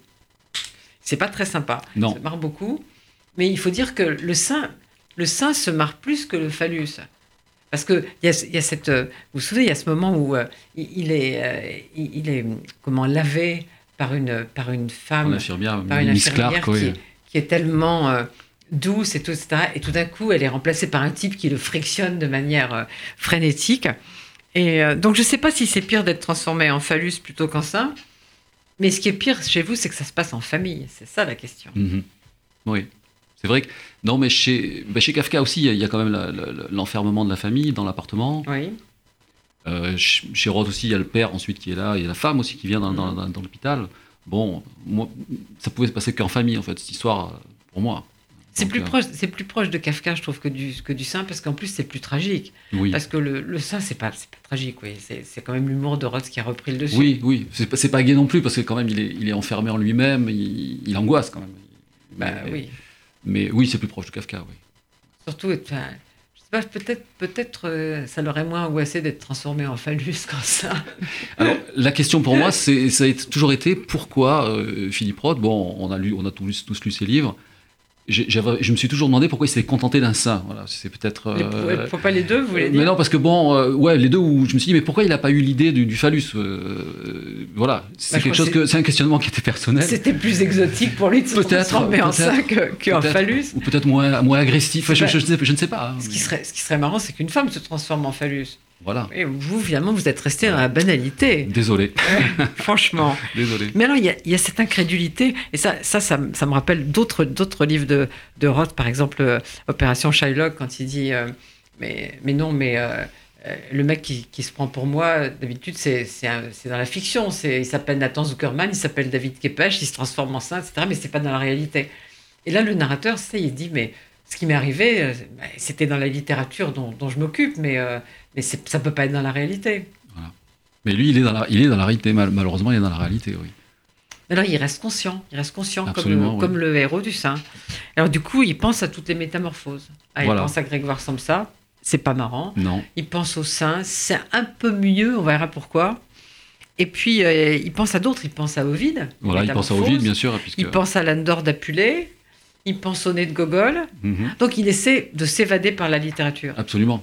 C'est pas très sympa. Non. Il se marre beaucoup. Mais il faut dire que le sein, le sein se marre plus que le phallus. Parce que il y a, y a cette, euh, vous vous souvenez, il y a ce moment où euh, il, est, euh, il, est comment lavé par une par une femme, par une Miss infirmière Clark, oui. qui, est tellement euh, douce et tout, etc. Et tout d'un coup, elle est remplacée par un type qui le frictionne de manière frénétique. Et donc, je ne sais pas si c'est pire d'être transformé en phallus plutôt qu'en sein. Mais ce qui est pire chez vous, c'est que ça se passe en famille. C'est ça la question. Mhm. Oui. C'est vrai que. Non, mais chez, bah, chez Kafka aussi, il y a- il y, a quand même l'enfermement de la famille dans l'appartement. Oui. Euh, ch- chez Roth aussi, il y a le père ensuite qui est là, il y a la femme aussi qui vient dans, dans- dans- dans l'hôpital. Bon, moi, ça pouvait se passer qu'en famille, en fait, cette histoire, euh, pour moi. C'est plus, euh, proche, c'est plus proche de Kafka, je trouve, que du, que du sein, parce qu'en plus, c'est plus tragique. Oui, Parce que le, le sein, c'est pas, pas tragique, oui. C'est, quand même l'humour de Roth qui a repris le dessus. oui, oui. C'est pas, pas gay non plus, parce que quand même, il est, il est enfermé en lui-même, il, il angoisse quand même. Bah, oui. Mais oui, c'est plus proche de Kafka, oui. Surtout, enfin, je sais pas, peut-être, peut-être euh, ça l'aurait moins angoissé d'être transformé en phallus comme ça. Alors, la question pour moi, c'est, ça a toujours été pourquoi euh, Philippe Roth, bon, on a, lu, on a tous, tous lu ses livres, je me suis toujours demandé pourquoi il s'était contenté d'un sein. Voilà, c'est peut-être. Euh, faut pas les deux, vous voulez mais dire non, parce que bon, euh, ouais, les deux où je me suis dit, mais pourquoi il n'a pas eu l'idée du, du phallus euh, euh, Voilà, c'est Bah, quelque chose que c'est un questionnement qui était personnel. C'était plus exotique pour lui de se transformer en que- qu'en phallus. Ou peut-être moins, moins agressif. Enfin, je, Bah, je, ne sais pas. hein, Ce qui, mais serait, ce qui serait marrant, c'est qu'une femme se transforme en phallus. Voilà. Et vous, finalement, vous êtes resté dans la banalité. Désolé, Franchement. désolé. Mais alors, il y a, il y a cette incrédulité, et ça, ça, ça, me- ça me rappelle d'autres, d'autres livres de, de Roth, par exemple, euh, Opération Shylock, quand il dit euh, mais, mais non, mais euh, le mec qui, qui se prend pour moi, d'habitude, c'est, dans la fiction. C'est, il s'appelle Nathan Zuckerman, il s'appelle David Kepech, il se transforme en saint, etc., mais c'est pas dans la réalité. Et là, le narrateur, c'est, il dit mais ce qui m'est arrivé, bah, c'était dans la littérature dont, dont je m'occupe, mais, euh, mais ça peut pas être dans la réalité. Mais lui, il est dans la, il est dans la réalité. mal- Malheureusement, il est dans la réalité, oui. Alors il reste conscient, il reste conscient comme, le, oui. comme le héros du sein. Alors du coup, il pense à toutes les métamorphoses. Ah, Voilà. Il pense à Grégoire Samsa, c'est pas marrant. Non. Il pense au sein, c'est un peu mieux, on verra pourquoi. Et puis euh, il pense à d'autres, il pense à Ovide. Voilà, il pense à Ovid, bien sûr. Puisque... Il pense à Landor d'Apulée, il pense au nez de Gogol. Mhm. Donc il essaie de s'évader par la littérature. Absolument.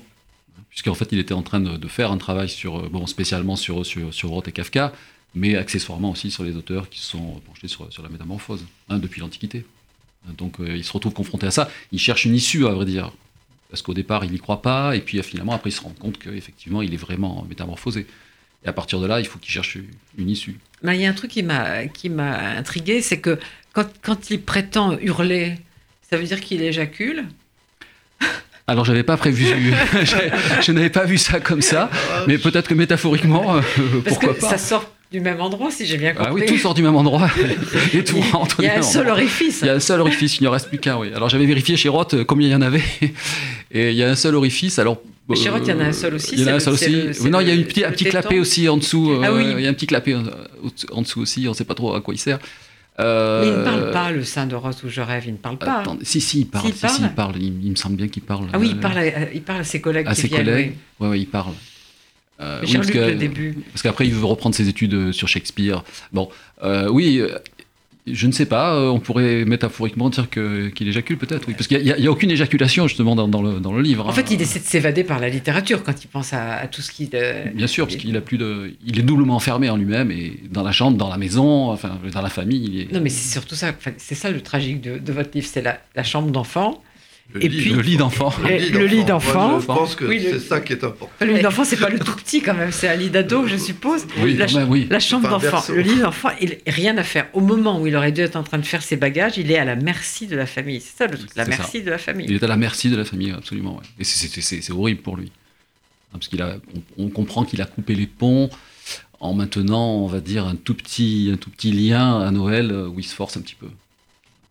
Puisqu'en fait, il était en train de, faire un travail sur, euh, bon, spécialement sur, sur, Roth et Kafka, mais accessoirement aussi sur les auteurs qui sont penchés sur, la métamorphose, hein, depuis l'Antiquité. Donc euh, il se retrouve confronté à ça. Il cherche une issue, à vrai dire. Parce qu'au départ, il n'y croit pas, et puis finalement, après, il se rend compte qu'effectivement, il est vraiment métamorphosé. Et à partir de là, il faut qu'il cherche une issue. Il y a un truc qui m'a intrigué, c'est que quand il prétend hurler, ça veut dire qu'il éjacule? Alors j'avais pas prévu, je, je n'avais pas vu ça comme ça, mais peut-être que métaphoriquement, euh, Parce pourquoi que pas. ça sort du même endroit, si j'ai bien compris. Ah oui, tout sort du même endroit et tout rentre Il y a un seul orifice. Il y a un seul orifice, il n'y en reste plus qu'un, oui. Alors j'avais vérifié chez Roth euh, combien il y en avait, et il y a un seul orifice. Alors Mais chez euh, Roth, il y en a un seul aussi, Il y en a un seul aussi. le- non, il y a une c'est un petit clapet aussi en dessous. euh, Ah oui. Il y a un petit clapet en, en dessous aussi. On ne sait pas trop à quoi il sert. Mais il ne Euh, parle pas, le sein de Roth où je rêve, il ne parle pas. Attendez, si, si, il parle. Si, si, parle il parle. Il, il me semble bien qu'il parle. Ah oui, il euh, parle, à, il parle à ses collègues à qui ses viennent. collègues. oui. Ouais, ouais, il parle. Euh, oui, parce que- le début. Parce qu'après, il veut reprendre ses études euh, sur Shakespeare. Bon, euh, oui, euh, je ne sais pas. euh, on pourrait métaphoriquement dire qu'il éjacule, peut-être. Oui, parce qu'il n'y a, il y a aucune éjaculation, justement, dans, dans le, dans le livre. En hein. fait, il essaie de s'évader par la littérature quand il pense à, à tout ce qui. euh, Bien sûr, parce qu'il a plus de, il est doublement enfermé en lui-même et dans la chambre, dans la maison, enfin dans la famille, il est. Non, mais c'est surtout ça. C'est ça le tragique de, de votre livre, c'est la, la chambre d'enfant. Le Et lit puis- le lit d'enfant. Le lit d'enfant. Je pense que Oui, le- c'est ça qui est important. Enfin, le lit d'enfant, c'est pas le tout petit quand même, c'est un lit d'ado, je suppose. Oui, la, oui. chambre d'enfant, le lit d'enfant, il n'a rien à faire. Au moment où il aurait dû être en train de faire ses bagages, il est à la merci de la famille. C'est ça le truc, la ça. merci de la famille. Il est à la merci de la famille, absolument. ouais. Et c'est- horrible pour lui, Hein, parce qu'il a, on, on comprend qu'il a coupé les ponts en maintenant, on va dire, un tout petit, un tout petit lien à Noël euh, où il se force un petit peu.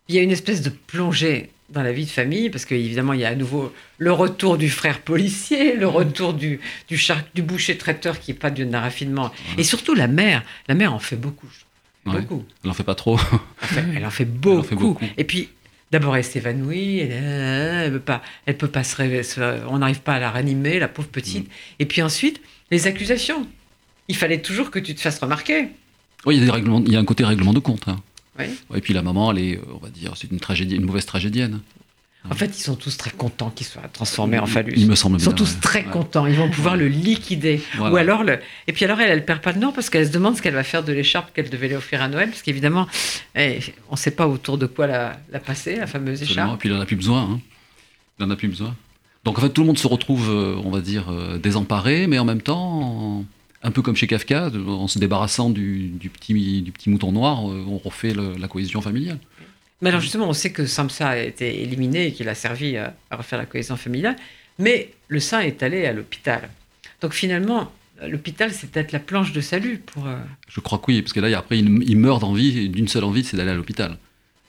Il y a une espèce de plongée dans la vie de famille, parce qu'évidemment, il y a à nouveau le retour du frère policier, le retour du, du, char- du boucher traiteur qui n'est pas d'un raffinement. Et surtout la mère. La mère en fait beaucoup. Ouais. Beaucoup. Elle en fait pas trop. Elle, en fait beaucoup. en fait beaucoup. Et puis, d'abord, elle s'évanouit. Elle, elle peut pas, elle peut pas se réveiller. se- On n'arrive pas à la ranimer, la pauvre petite. Et puis ensuite, les accusations. Il fallait toujours que tu te fasses remarquer. Oui, il y a des règlements, il y a un côté règlement de compte. hein. Ouais, Et puis la maman, elle est, euh, on va dire, c'est une tragédie, une mauvaise tragédienne. En fait, ils sont tous très contents qu'il soit transformé en phallus. Il me semble Ils sont bien, tous ouais. très contents. Ils vont pouvoir le liquider. Voilà. Ou alors le. Et puis alors elle, elle perd pas de nom parce qu'elle se demande ce qu'elle va faire de l'écharpe qu'elle devait lui offrir à Noël, parce qu'évidemment, eh, on ne sait pas autour de quoi la, la passer, la fameuse Absolument. Et écharpe. puis il en a plus besoin. hein. Il en a plus besoin. Donc en fait, tout le monde se retrouve, euh, on va dire, euh, désemparé, mais en même temps, un peu comme chez Kafka, en se débarrassant du, du petit, du petit mouton noir, euh, on refait le- la cohésion familiale. Mais alors justement, on sait que Samsa a été éliminé et qu'il a servi à, à refaire la cohésion familiale, mais le saint est allé à l'hôpital. Donc finalement, l'hôpital, c'est peut-être la planche de salut pour. euh, Je crois que oui, parce que là, après, il, il meurt d'envie, d'une seule envie, c'est d'aller à l'hôpital.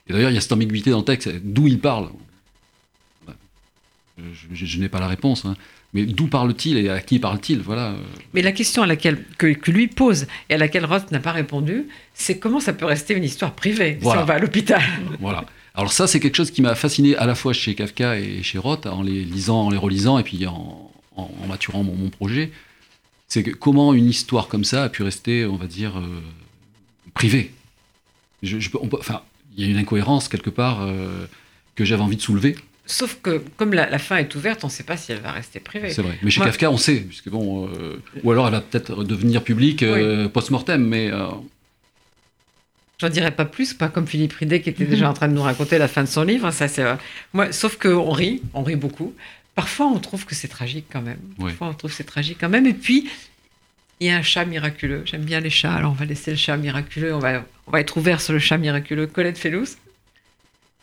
Et d'ailleurs, il y a cette ambiguïté dans le texte, d'où il parle. Ouais. Je, je- je n'ai pas la réponse, hein. Mais d'où parle-t-il et à qui parle-t-il? Voilà. Mais la question à laquelle que, que lui pose et à laquelle Roth n'a pas répondu, c'est comment ça peut rester une histoire privée Voilà. si on va à l'hôpital? Voilà. Alors ça, c'est quelque chose qui m'a fasciné à la fois chez Kafka et chez Roth, en les lisant, en les relisant, et puis en, en- en maturant mon, mon projet. C'est que comment une histoire comme ça a pu rester, on va dire, euh, privée? Je, je peux- on peut- enfin, il y a une incohérence quelque part euh, que j'avais envie de soulever. Sauf que comme la, la fin est ouverte, on ne sait pas si elle va rester privée. C'est vrai. Mais chez Moi- Kafka, on sait, puisque bon, euh, ou alors elle va peut-être devenir publique euh, post-mortem, mais euh, J'en dirais pas plus, pas comme Philippe Ridet qui était déjà en train de nous raconter la fin de son livre. Ça, c'est moi. Sauf qu'on rit, on rit beaucoup. Parfois, on trouve que c'est tragique quand même. Oui. Parfois, on trouve que c'est tragique quand même. Et puis, il y a un chat miraculeux. J'aime bien les chats, alors on va laisser le chat miraculeux. On va, on va être ouvert sur le chat miraculeux. Colette Fellous.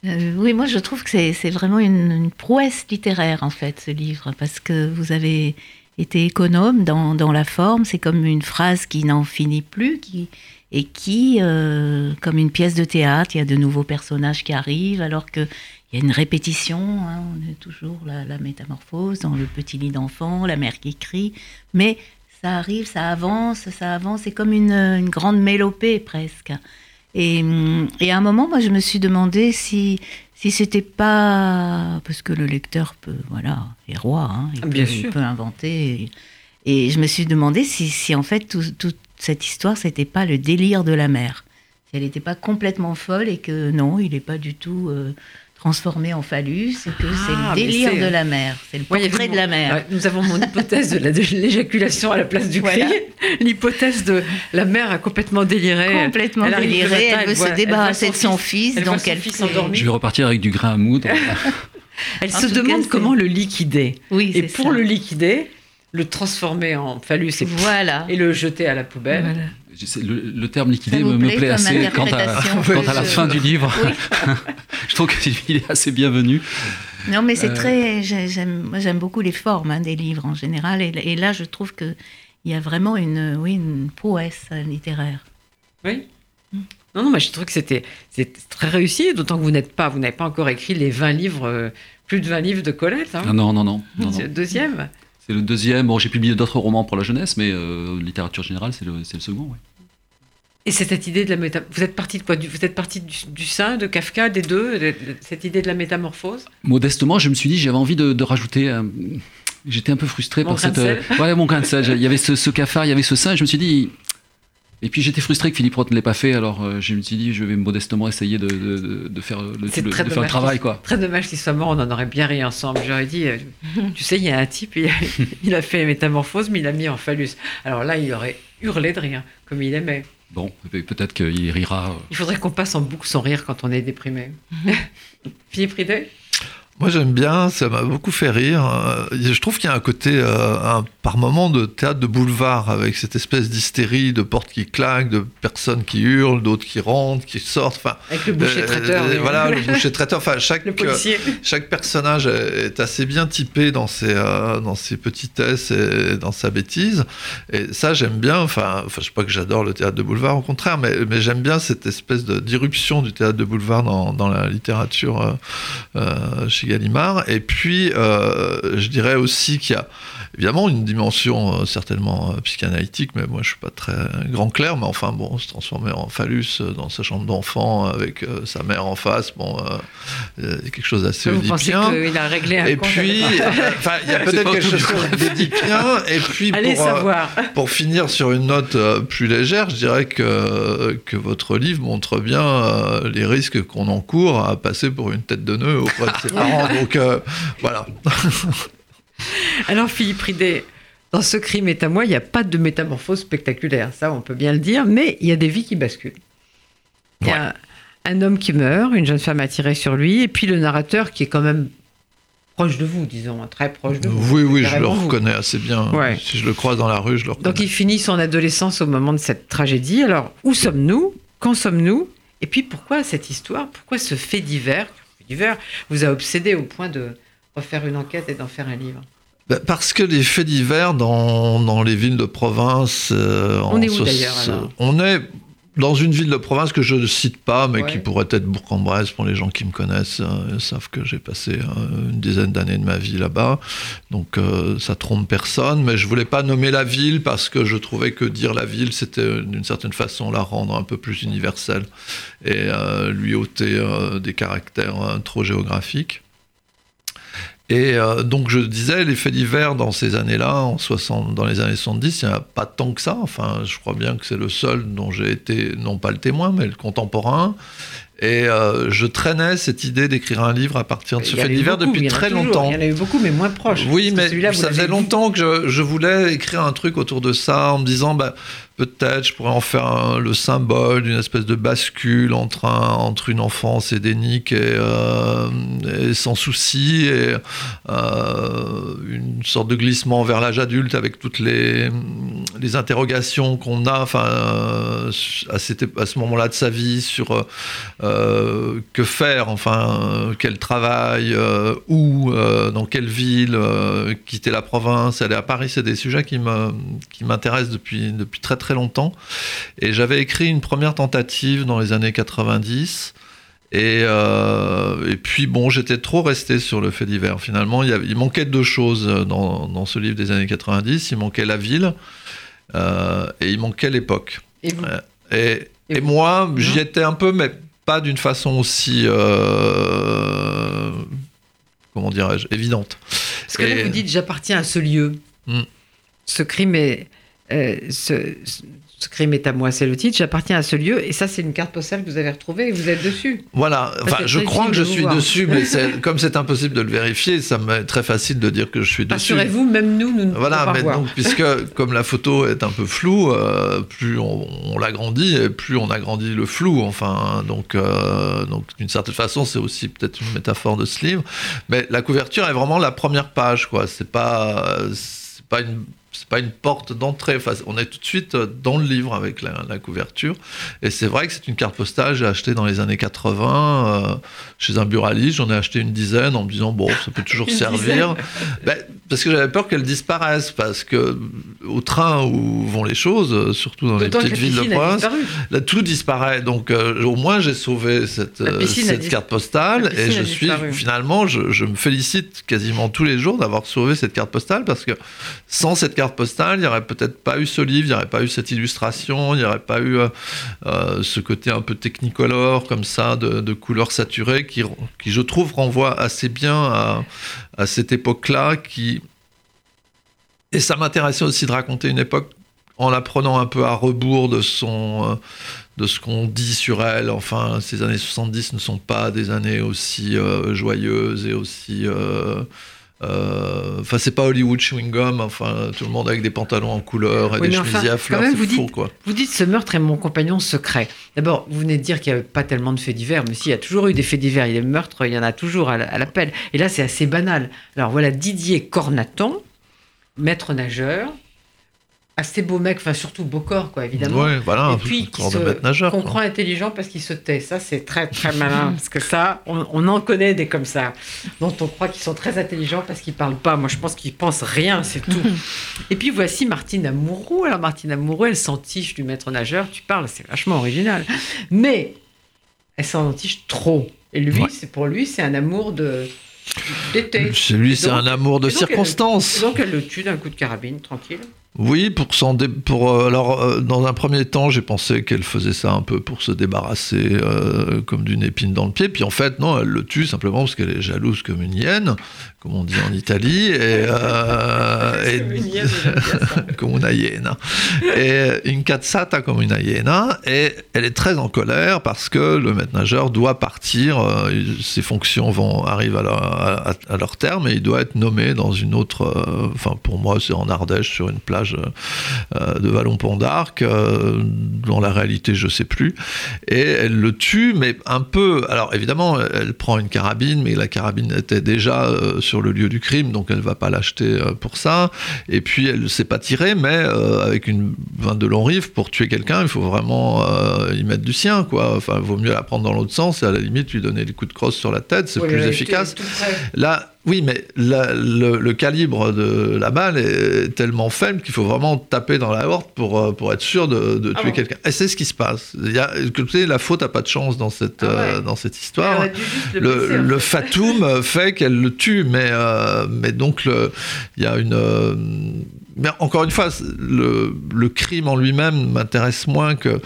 Euh, oui, moi je trouve que c'est vraiment une, prouesse littéraire en fait ce livre parce que vous avez été économe dans, la forme. C'est comme une phrase qui n'en finit plus, qui et qui, euh, comme une pièce de théâtre, il y a de nouveaux personnages qui arrivent alors que il y a une répétition. hein, on est toujours la, métamorphose dans le petit lit d'enfant, la mère qui crie, mais ça arrive, ça avance, ça avance. C'est comme une grande mélopée presque. Et, hum, et à un moment, moi, je me suis demandé si, si c'était pas. Parce que le lecteur peut. Voilà, est roi, hein, il, Ah, bien peut, il sûr. peut inventer. Et, et je me suis demandé si, si en fait, tout- toute cette histoire, c'était pas le délire de la mère. Si elle n'était pas complètement folle et que non, il n'est pas du tout euh, transformé en phallus et que c'est Ah, le mais délire c'est- de la mer. C'est le portrait mon- de la mer. Ouais, nous avons mon hypothèse de la- de l'éjaculation à la place du cri. Voilà. L'hypothèse de la mère a complètement déliré. Complètement Elle délirée, matin, elle veut voit- se débarrasser de son fils, elle donc son elle fils endormi. Je vais repartir avec du grain à moudre. Elle En se cas, demande comment le liquider. Oui, Et pour ça. le liquider, le transformer en phallus et, Voilà. et le jeter à la poubelle. Voilà. Le, le terme liquidé me, me plaît assez quant à, interprétation quant à la fin du livre. je trouve qu'il est assez bienvenu. Non, mais c'est Euh, très. j'ai- J'aime, moi, j'aime beaucoup les formes hein, des livres en général, et, et là, je trouve que il y a vraiment une, oui, une prouesse littéraire. Oui. Non, non, moi je trouve que c'était c'était très réussi, d'autant que vous n'êtes pas, vous n'avez pas encore écrit les 20 livres, euh, plus de 20 livres de Colette. hein. Ah non, non, non. non, deuxième. C'est le deuxième. Bon, j'ai publié d'autres romans pour la jeunesse, mais euh, littérature générale, c'est le, second. Et c'est cette idée de la méta... Vous êtes parti de quoi? Vous êtes parti du, du sein, de Kafka, des deux, de- de- cette idée de la métamorphose? Modestement, je me suis dit, j'avais envie de, de rajouter. un- J'étais un peu frustré Mon par cette. euh, Ouais, mon sel. Il y avait ce, ce cafard, il y avait ce sein, et je me suis dit. Et puis j'étais frustré que Philippe Roth ne l'ait pas fait, alors euh, je me suis dit, je vais modestement essayer de, de- de faire le, C'est le- très de faire le dommage. travail, quoi. Très dommage qu'il soit mort, on en aurait bien ri ensemble. J'aurais dit, euh, tu sais, il y a un type, il a, il a fait la métamorphose, mais il a mis en phallus. Alors là, il aurait hurlé de rire, comme il aimait. Bon, pe- peut-être qu'il rira. euh, Il faudrait qu'on passe en boucle son rire quand on est déprimé. Philippe Ridet Moi j'aime bien, ça m'a beaucoup fait rire. Euh, Je trouve qu'il y a un côté, euh, un- par moment, de théâtre de boulevard, avec cette espèce d'hystérie, de portes qui claquent, de personnes qui hurlent, d'autres qui rentrent, qui sortent. Enfin, Avec le boucher euh, traiteur. euh, voilà, le boucher traiteur. Enfin, chaque, chaque personnage est assez bien typé dans ses, dans ses petitesses et dans sa bêtise. Et ça, j'aime bien. Enfin, enfin, je sais pas que j'adore le théâtre de boulevard, au contraire, mais, mais j'aime bien cette espèce de- d'irruption du théâtre de boulevard dans, dans la littérature euh, chez. Et puis, euh, je dirais aussi qu'il y a évidemment une dimension euh, certainement euh, psychanalytique, mais moi je suis pas très grand clair, mais enfin bon, se transformer en phallus euh, dans sa chambre d'enfant avec sa mère en face, bon, il quelque chose d'assez oedipien. qu'il a réglé un Et compte puis, il y a peut-être quelque chose d'édipien. Et puis, Allez pour, savoir. pour finir sur une note plus légère, je dirais que, que votre livre montre bien les risques qu'on encourt à passer pour une tête de nœud auprès de ses parents. Donc euh, voilà. Alors Philippe Ridet, dans ce crime est à moi, il n'y a pas de métamorphose spectaculaire, ça on peut bien le dire, mais il y a des vies qui basculent. Il y a un homme qui meurt, une jeune femme attirée sur lui, et puis le narrateur qui est quand même proche de vous, disons, très proche de vous. Oui, oui, je le vous. reconnais assez bien. Ouais. Si je le croise dans la rue, je le reconnais. Donc il finit son adolescence au moment de cette tragédie. Alors où sommes-nous? Quand sommes-nous? Et puis pourquoi cette histoire? Pourquoi ce fait divers, fait divers vous a obsédé au point de refaire une enquête et d'en faire un livre Bah, Parce que les faits divers dans, dans les villes de province. euh, On en est où, d'ailleurs, alors On est dans une ville de province que je ne cite pas, mais Ouais. qui pourrait être Bourg-en-Bresse pour les gens qui me connaissent. euh, ils savent que j'ai passé euh, une dizaine d'années de ma vie là-bas. Donc euh, ça trompe personne. Mais je voulais pas nommer la ville parce que je trouvais que dire la ville, c'était euh, d'une certaine façon la rendre un peu plus universelle et euh, lui ôter euh, des caractères euh, trop géographiques. Et euh, donc je disais, les faits divers dans ces années-là, en 60, dans les années 70, il n'y en a pas tant que ça. Enfin, je crois bien que c'est le seul dont j'ai été, non pas le témoin, mais le contemporain. Et euh, je traînais cette idée d'écrire un livre à partir de ce fait beaucoup, depuis très toujours. longtemps. Il y en a eu beaucoup, mais moins proches. Oui, mais ça faisait longtemps que je, je voulais écrire un truc autour de ça en me disant, bah, peut-être je pourrais en faire un- le symbole d'une espèce de bascule entre, un- entre une enfance édénique et, euh, et sans souci et euh, une sorte de glissement vers l'âge adulte avec toutes les, les interrogations qu'on a enfin, euh, à, cette- à ce moment-là de sa vie sur euh, que faire, enfin, euh, quel travail, euh, où, dans quelle ville, quitter la province, aller à Paris, c'est des sujets qui me- qui m'intéressent depuis, depuis très très longtemps. Et j'avais écrit une première tentative dans les années 90. Et, euh, et puis bon, j'étais trop resté sur le fait divers. Finalement, il, y avait- il manquait deux choses dans, dans ce livre des années 90. Il manquait la ville euh, et il manquait l'époque. Et Et, Et moi, j'y étais un peu, mais pas d'une façon aussi, euh, comment dirais-je, évidente. Parce que là, vous dites, j'appartiens à ce lieu. Hmm. Ce crime est, euh, Ce crime est à moi, c'est le titre. J'appartiens à ce lieu. Et ça, c'est une carte postale que vous avez retrouvée et vous êtes dessus. Voilà, enfin, je crois que je suis voir. dessus, mais comme c'est impossible de le vérifier, ça m'est très facile de dire que je suis dessus. Rassurez-vous, même nous, nous ne Voilà, pouvons pas mais voir. donc, puisque comme la photo est un peu floue, euh, plus on, on l'agrandit et plus on agrandit le flou. Enfin, donc, euh, donc d'une certaine façon, c'est aussi peut-être une métaphore de ce livre. Mais la couverture est vraiment la première page, quoi. C'est pas, c'est pas une c'est pas une porte d'entrée. Enfin, on est tout de suite dans le livre avec la, la couverture. Et c'est vrai que c'est une carte postale j'ai achetée dans les années 80 euh, chez un buraliste. J'en ai acheté une dizaine en me disant bon, ça peut toujours servir. Ben, parce que j'avais peur qu'elle disparaisse, parce que au train où vont les choses, euh, surtout dans les petites villes de province, là tout disparaît. Donc euh, au moins j'ai sauvé cette, euh, carte postale et je suis disparu. finalement je, je me félicite quasiment tous les jours d'avoir sauvé cette carte postale parce que sans cette carte postale il n'y aurait peut-être pas eu ce livre, il n'y aurait pas eu cette illustration, il n'y aurait pas eu euh, euh, ce côté un peu technicolore comme ça de, couleurs saturées qui, qui je trouve renvoie assez bien à, cette époque-là qui et ça m'intéressait aussi de raconter une époque en la prenant un peu à rebours de son euh, de ce qu'on dit sur elle. Enfin, ces années 70 ne sont pas des années aussi joyeuses et aussi Enfin, c'est pas Hollywood chewing gum. Enfin, tout le monde avec des pantalons en couleur et Oui, des enfin, chemisiers à fleurs, même, c'est vous faux, dites- quoi. Vous dites ce meurtre est mon compagnon secret. D'abord, vous venez de dire qu'il n'y avait pas tellement de faits divers, mais si, il y a toujours eu des faits divers. Il y a des meurtres, il y en a toujours à la- à l'appel. Et là, c'est assez banal. Alors voilà, Didier Cornaton, maître nageur, assez beau mec, enfin surtout beau corps, quoi, évidemment. Ouais, voilà, Et puis, qui se- qu'on quoi. croit intelligent parce qu'il se tait. Ça, c'est très, très malin. parce que ça, on, on en connaît des comme ça, dont on croit qu'ils sont très intelligents parce qu'ils parlent pas. Moi, je pense qu'ils pensent rien, c'est tout. Et puis, voici Martine Amourou. Alors, Martine Amourou, elle s'entiche du maître nageur. Tu parles, c'est vachement original. Mais, elle s'en entiche trop. Et lui, Ouais. c'est pour lui, c'est un amour de d'été. Lui, c'est un amour de elle- circonstance. Donc, elle le tue d'un coup de carabine, tranquille. Oui, pour s'en dé- pour euh, alors euh, dans un premier temps, j'ai pensé qu'elle faisait ça un peu pour se débarrasser euh, comme d'une épine dans le pied, puis en fait non, elle le tue simplement parce qu'elle est jalouse comme une hyène, comme on dit en Italie, et, euh, et- Comme une hyène, iena. Et une cazzata comme une hyena. Et elle est très en colère parce que le maître nageur doit partir. euh, ses fonctions vont arrivent à leur, à- à leur terme et il doit être nommé dans une autre. euh, Enfin, pour moi, c'est en Ardèche sur une plage de Vallon-Pont d'Arc. dans la réalité, je sais plus. Et elle le tue, mais un peu. Alors évidemment, elle prend une carabine, mais la carabine était déjà euh, sur le lieu du crime, donc elle va pas l'acheter euh, pour ça. Et puis elle ne sait pas tirer, mais euh, avec une 22 long rive, pour tuer quelqu'un, il faut vraiment euh, y mettre du sien, quoi. Enfin, il vaut mieux la prendre dans l'autre sens et à la limite lui donner des coups de crosse sur la tête, c'est plus efficace. Là, oui, mais la- le, le calibre de la balle est tellement faible qu'il faut vraiment taper dans la horte pour, euh, pour être sûr de, de Ah tuer bon quelqu'un. Et c'est ce qui se passe. Il y a, la faute n'a pas de chance dans cette, Ah ouais. euh, dans cette histoire. le Le, fatum fait qu'elle le tue, mais, euh, mais donc il y a une. euh, mais encore une fois, le, le crime en lui-même m'intéresse moins que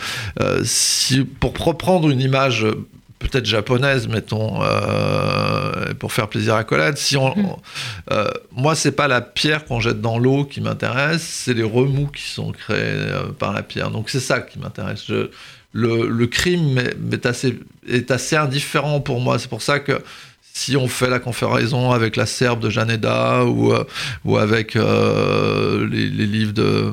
si pour reprendre une image peut-être japonaise, mettons, euh, pour faire plaisir à Colette. Si on, euh, moi, c'est pas la pierre qu'on jette dans l'eau qui m'intéresse, c'est les remous qui sont créés euh, par la pierre. Donc c'est ça qui m'intéresse. Le, le crime est, est assez, est assez indifférent pour moi. C'est pour ça que si on fait la comparaison avec la Serbe de Janeda ou, euh, ou avec euh, les, les livres de,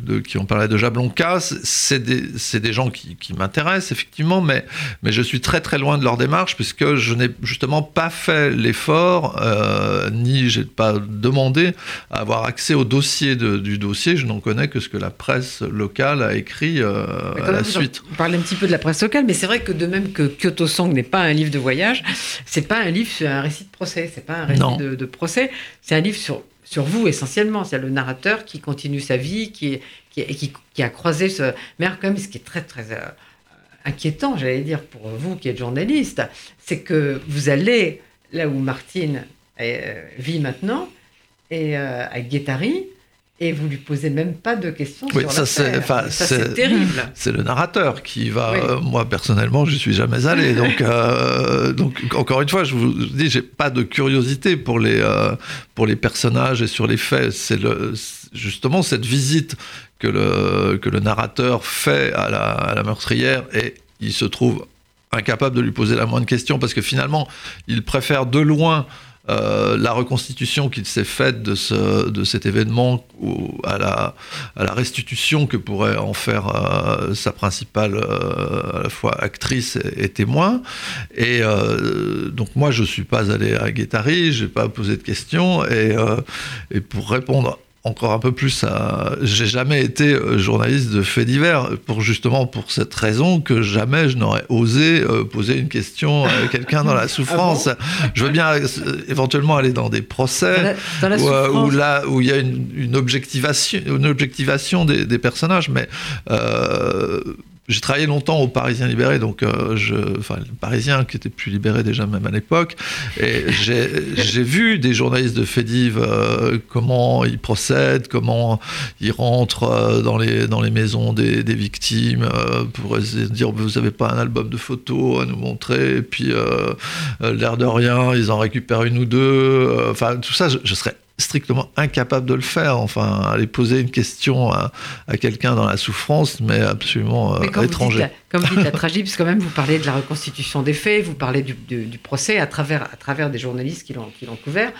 de- qui ont parlé de Jablonka, c'est- des, des gens qui, qui m'intéressent effectivement, mais, mais je suis très très loin de leur démarche puisque je n'ai justement pas fait l'effort, euh, ni j'ai pas demandé à avoir accès au dossier de- du dossier. Je n'en connais que ce que la presse locale a écrit euh, à la suite. Vous parlez un petit peu de la presse locale, mais c'est vrai que de même que Kyoto Song n'est pas un livre de voyage, c'est pas un livre sur un récit de procès, c'est pas un récit de, de procès, c'est un livre sur, sur vous essentiellement. C'est le narrateur qui continue sa vie, qui, est- qui, est- qui, qui a croisé ce. Mais alors, quand même, ce qui est très, très euh, inquiétant, j'allais dire, pour vous qui êtes journaliste, c'est que vous allez là où Martine euh, vit maintenant, et euh, à Guétari, et vous lui posez même pas de questions Oui, sur ça, c'est- l'affaire. enfin, Ça, c'est- c'est terrible. C'est le narrateur qui va. Oui. euh, moi personnellement, je suis jamais allé, donc euh, donc encore une fois, je vous dis, j'ai pas de curiosité pour les euh, pour les personnages et sur les faits. C'est le justement cette visite que le, que le narrateur fait à la, à la meurtrière et il se trouve incapable de lui poser la moindre question parce que finalement, il préfère de loin euh, la reconstitution qu'il s'est faite de, ce, de cet événement à la, à la restitution que pourrait en faire euh, sa principale euh, à la fois actrice et, témoin. Et donc moi, je suis pas allé à Guétari, j'ai pas posé de questions. Et, et pour répondre encore un peu plus à. J'ai jamais été euh, journaliste de faits divers, pour justement pour cette raison que jamais je n'aurais osé euh, poser une question à quelqu'un dans la souffrance. je veux bien euh, éventuellement aller dans des procès Dans la- dans la où, là où il y a une, une objectivation, une objectivation des, des personnages, mais euh, j'ai travaillé longtemps au Parisien libéré, donc euh, je, enfin le Parisien qui était plus libéré déjà même à l'époque, et j'ai vu des journalistes de Fédiv euh, comment ils procèdent, comment ils rentrent euh, dans les dans les maisons des, des victimes euh, pour essayer de dire vous avez pas un album de photos à nous montrer, et puis euh, l'air de rien ils en récupèrent une ou deux, enfin tout ça je, je serais strictement incapable de le faire. Enfin, aller poser une question à, à quelqu'un dans la souffrance, mais absolument euh, Mais quand vous, dites étranger. la, comme vous dites la tragédie, parce que quand même vous parlez de la reconstitution des faits, vous parlez du, du- du procès à travers, à travers des journalistes qui l'ont qui l'ont couvert.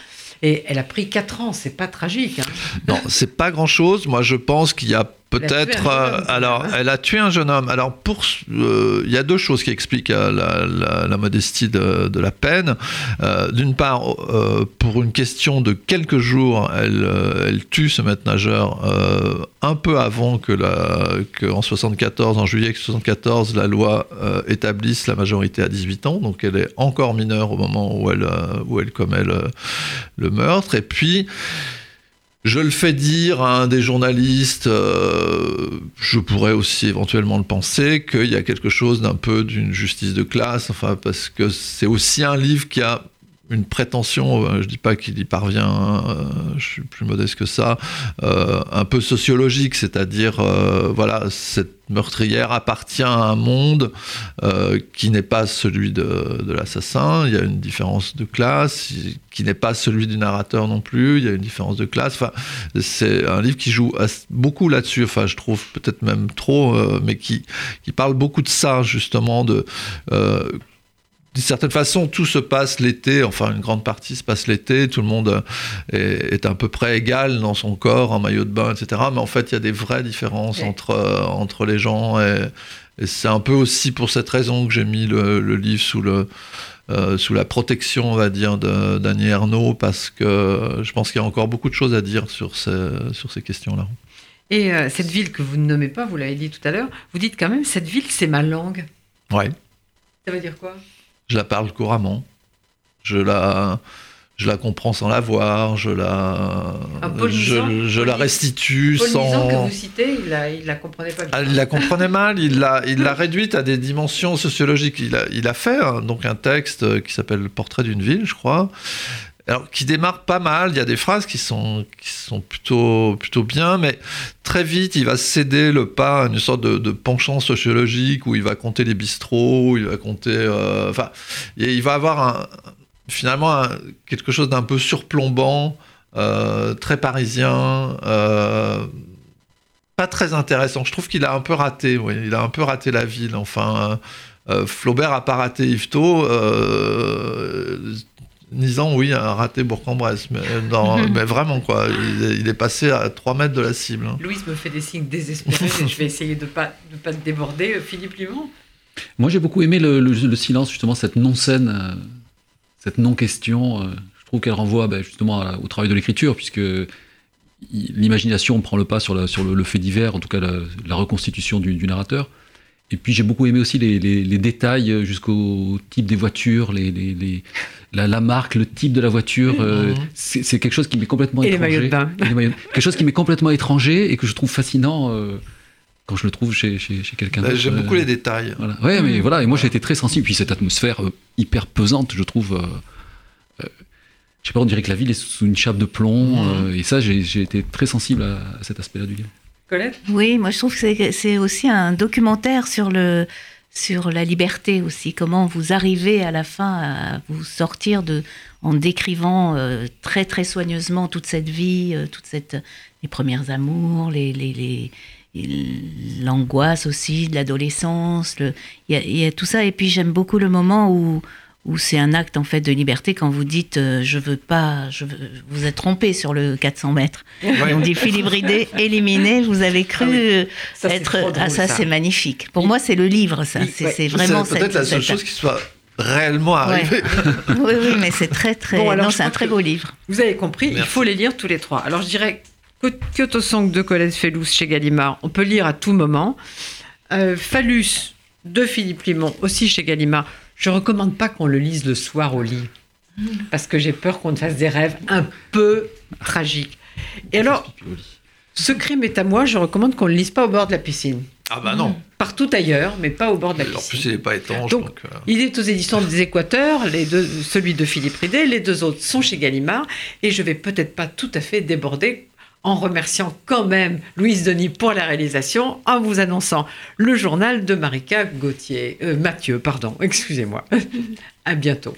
Et elle a pris 4 ans, c'est pas tragique. hein. Non, c'est pas grand chose. Moi, je pense qu'il y a peut-être. Euh, alors, elle a tué un jeune homme. Alors, pour, euh, il y a deux choses qui expliquent euh, la, la- la modestie de, de la peine. D'une part, euh, pour une question de quelques jours, elle, elle tue ce maître nageur euh, un peu avant que, la, que en 74, en juillet 74, la loi euh, établisse la majorité à 18 ans. Donc, elle est encore mineure au moment où elle, où elle commet le, le meurtre. Et puis, je le fais dire à un des journalistes, euh, je pourrais aussi éventuellement le penser, qu'il y a quelque chose d'un peu d'une justice de classe, enfin, parce que c'est aussi un livre qui a une prétention, euh, je dis pas qu'il y parvient, euh, je suis plus modeste que ça, euh, un peu sociologique, c'est-à-dire, voilà, cette meurtrière appartient à un monde qui n'est pas celui de, l'assassin, il y a une différence de classe, qui n'est pas celui du narrateur non plus, il y a une différence de classe, enfin, c'est un livre qui joue beaucoup là-dessus, enfin, je trouve peut-être même trop, mais qui, parle beaucoup de ça, justement, de... d'une certaine façon, tout se passe l'été, enfin une grande partie se passe l'été, tout le monde euh, est, est à peu près égal dans son corps, en maillot de bain, etc. Mais en fait, il y a des vraies différences Ouais. entre, euh, entre les gens. Et, et c'est un peu aussi pour cette raison que j'ai mis le, le livre sous, le, euh, sous la protection, on va dire, d'Annie Ernaux, parce que je pense qu'il y a encore beaucoup de choses à dire sur ces, sur ces questions-là. Et euh, cette ville que vous ne nommez pas, vous l'avez dit tout à l'heure, vous dites quand même, cette ville, c'est ma langue. Ouais. Ça veut dire quoi? Je la parle couramment. Je la, je la comprends sans la voir. Je la, je, je la restitue Nizan que sans. vous citez, il la, il la comprenait pas bien. Ah, il la comprenait mal, il l'a, il l'a réduite à des dimensions sociologiques. Il a, il a fait hein, donc un texte qui s'appelle Portrait d'une ville, je crois. Alors, qui démarre pas mal, il y a des phrases qui sont, qui sont plutôt, plutôt bien, mais très vite, il va céder le pas à une sorte de, penchant sociologique où il va compter les bistrots, où il va compter. euh, Enfin, il va avoir finalement quelque chose d'un peu surplombant, euh, très parisien. euh, pas très intéressant. Je trouve qu'il a un peu raté. Il a un peu raté la ville. Enfin, euh, Flaubert a pas raté Yvetot. Euh, Nizan, oui, a raté Bourg-en-Bresse. Mais, mais vraiment, quoi. Il, est- il est passé à 3 mètres de la cible. hein. Louise me fait des signes désespérés et je vais essayer de ne pas, de pas te déborder. Euh, Philippe Limon Moi, j'ai beaucoup aimé le, le- le silence, justement, cette non-scène, euh, cette non-question. euh, je trouve qu'elle renvoie ben, justement à au travail de l'écriture, puisque l'imagination prend le pas sur, la- sur le, le fait divers, en tout cas la, la reconstitution du, du narrateur. Et puis j'ai beaucoup aimé aussi les, les- les détails euh, jusqu'au type des voitures, les, les- les- la, la marque, le type de la voiture. euh, Mhm. c'est quelque chose qui m'est complètement Et les étranger. maillots de bain. Et les maillots- quelque chose qui m'est complètement étranger et que je trouve fascinant euh, quand je le trouve chez, chez, chez quelqu'un d'autre. J'aime beaucoup les détails. voilà. Ouais, mais Mm. voilà, et moi j'ai été très sensible. Puis cette atmosphère euh, hyper pesante, je trouve. euh, euh, je sais pas, on dirait que la ville est sous une chape de plomb. Euh, et ça, j'ai j'ai été très sensible à, à cet aspect-là du livre. Oui, moi je trouve que c'est- aussi un documentaire sur le, sur la liberté aussi. Comment vous arrivez à la fin à vous sortir de, en décrivant euh, très très soigneusement toute cette vie, euh, toute cette les premiers amours, les, les, l'angoisse aussi de l'adolescence. Il y, y a tout ça. Et puis j'aime beaucoup le moment où, où c'est un acte en fait de liberté quand vous dites euh, je veux pas, je veux, vous êtes trompé sur le 400 mètres. On dit Philippe Ridé éliminé. Vous avez cru Ah oui. Ça, c'est être drôle, ah ça, ça. c'est magnifique. Pour moi c'est le livre ça. C'est ouais. vraiment C'est peut-être cette- la seule chose qui soit réellement Ouais. arrivée. oui oui mais c'est très très. Bon, alors, non c'est un très beau livre. Vous avez compris, il faut les lire tous les trois. Alors je dirais Kyoto Song de Colette Fellous chez Gallimard, on peut lire à tout moment. Euh, Phallus de Philippe Limon aussi chez Gallimard. Je recommande pas qu'on le lise le soir au lit parce que j'ai peur qu'on fasse des rêves un peu tragiques. Et alors, Ce crime est à moi, je recommande qu'on ne le lise pas au bord de la piscine. Ah bah non. Partout ailleurs, mais pas au bord de la En piscine. plus, il n'est pas étanche. Donc, Donc, euh, Il est aux éditions des Équateurs, les deux, celui de Philippe Ridé, les deux autres sont chez Gallimard, et je vais peut-être pas tout à fait déborder en remerciant quand même Louise Denis pour la réalisation, en vous annonçant le journal de Marika Gauthier, euh, Mathieu, pardon, excusez-moi. à bientôt.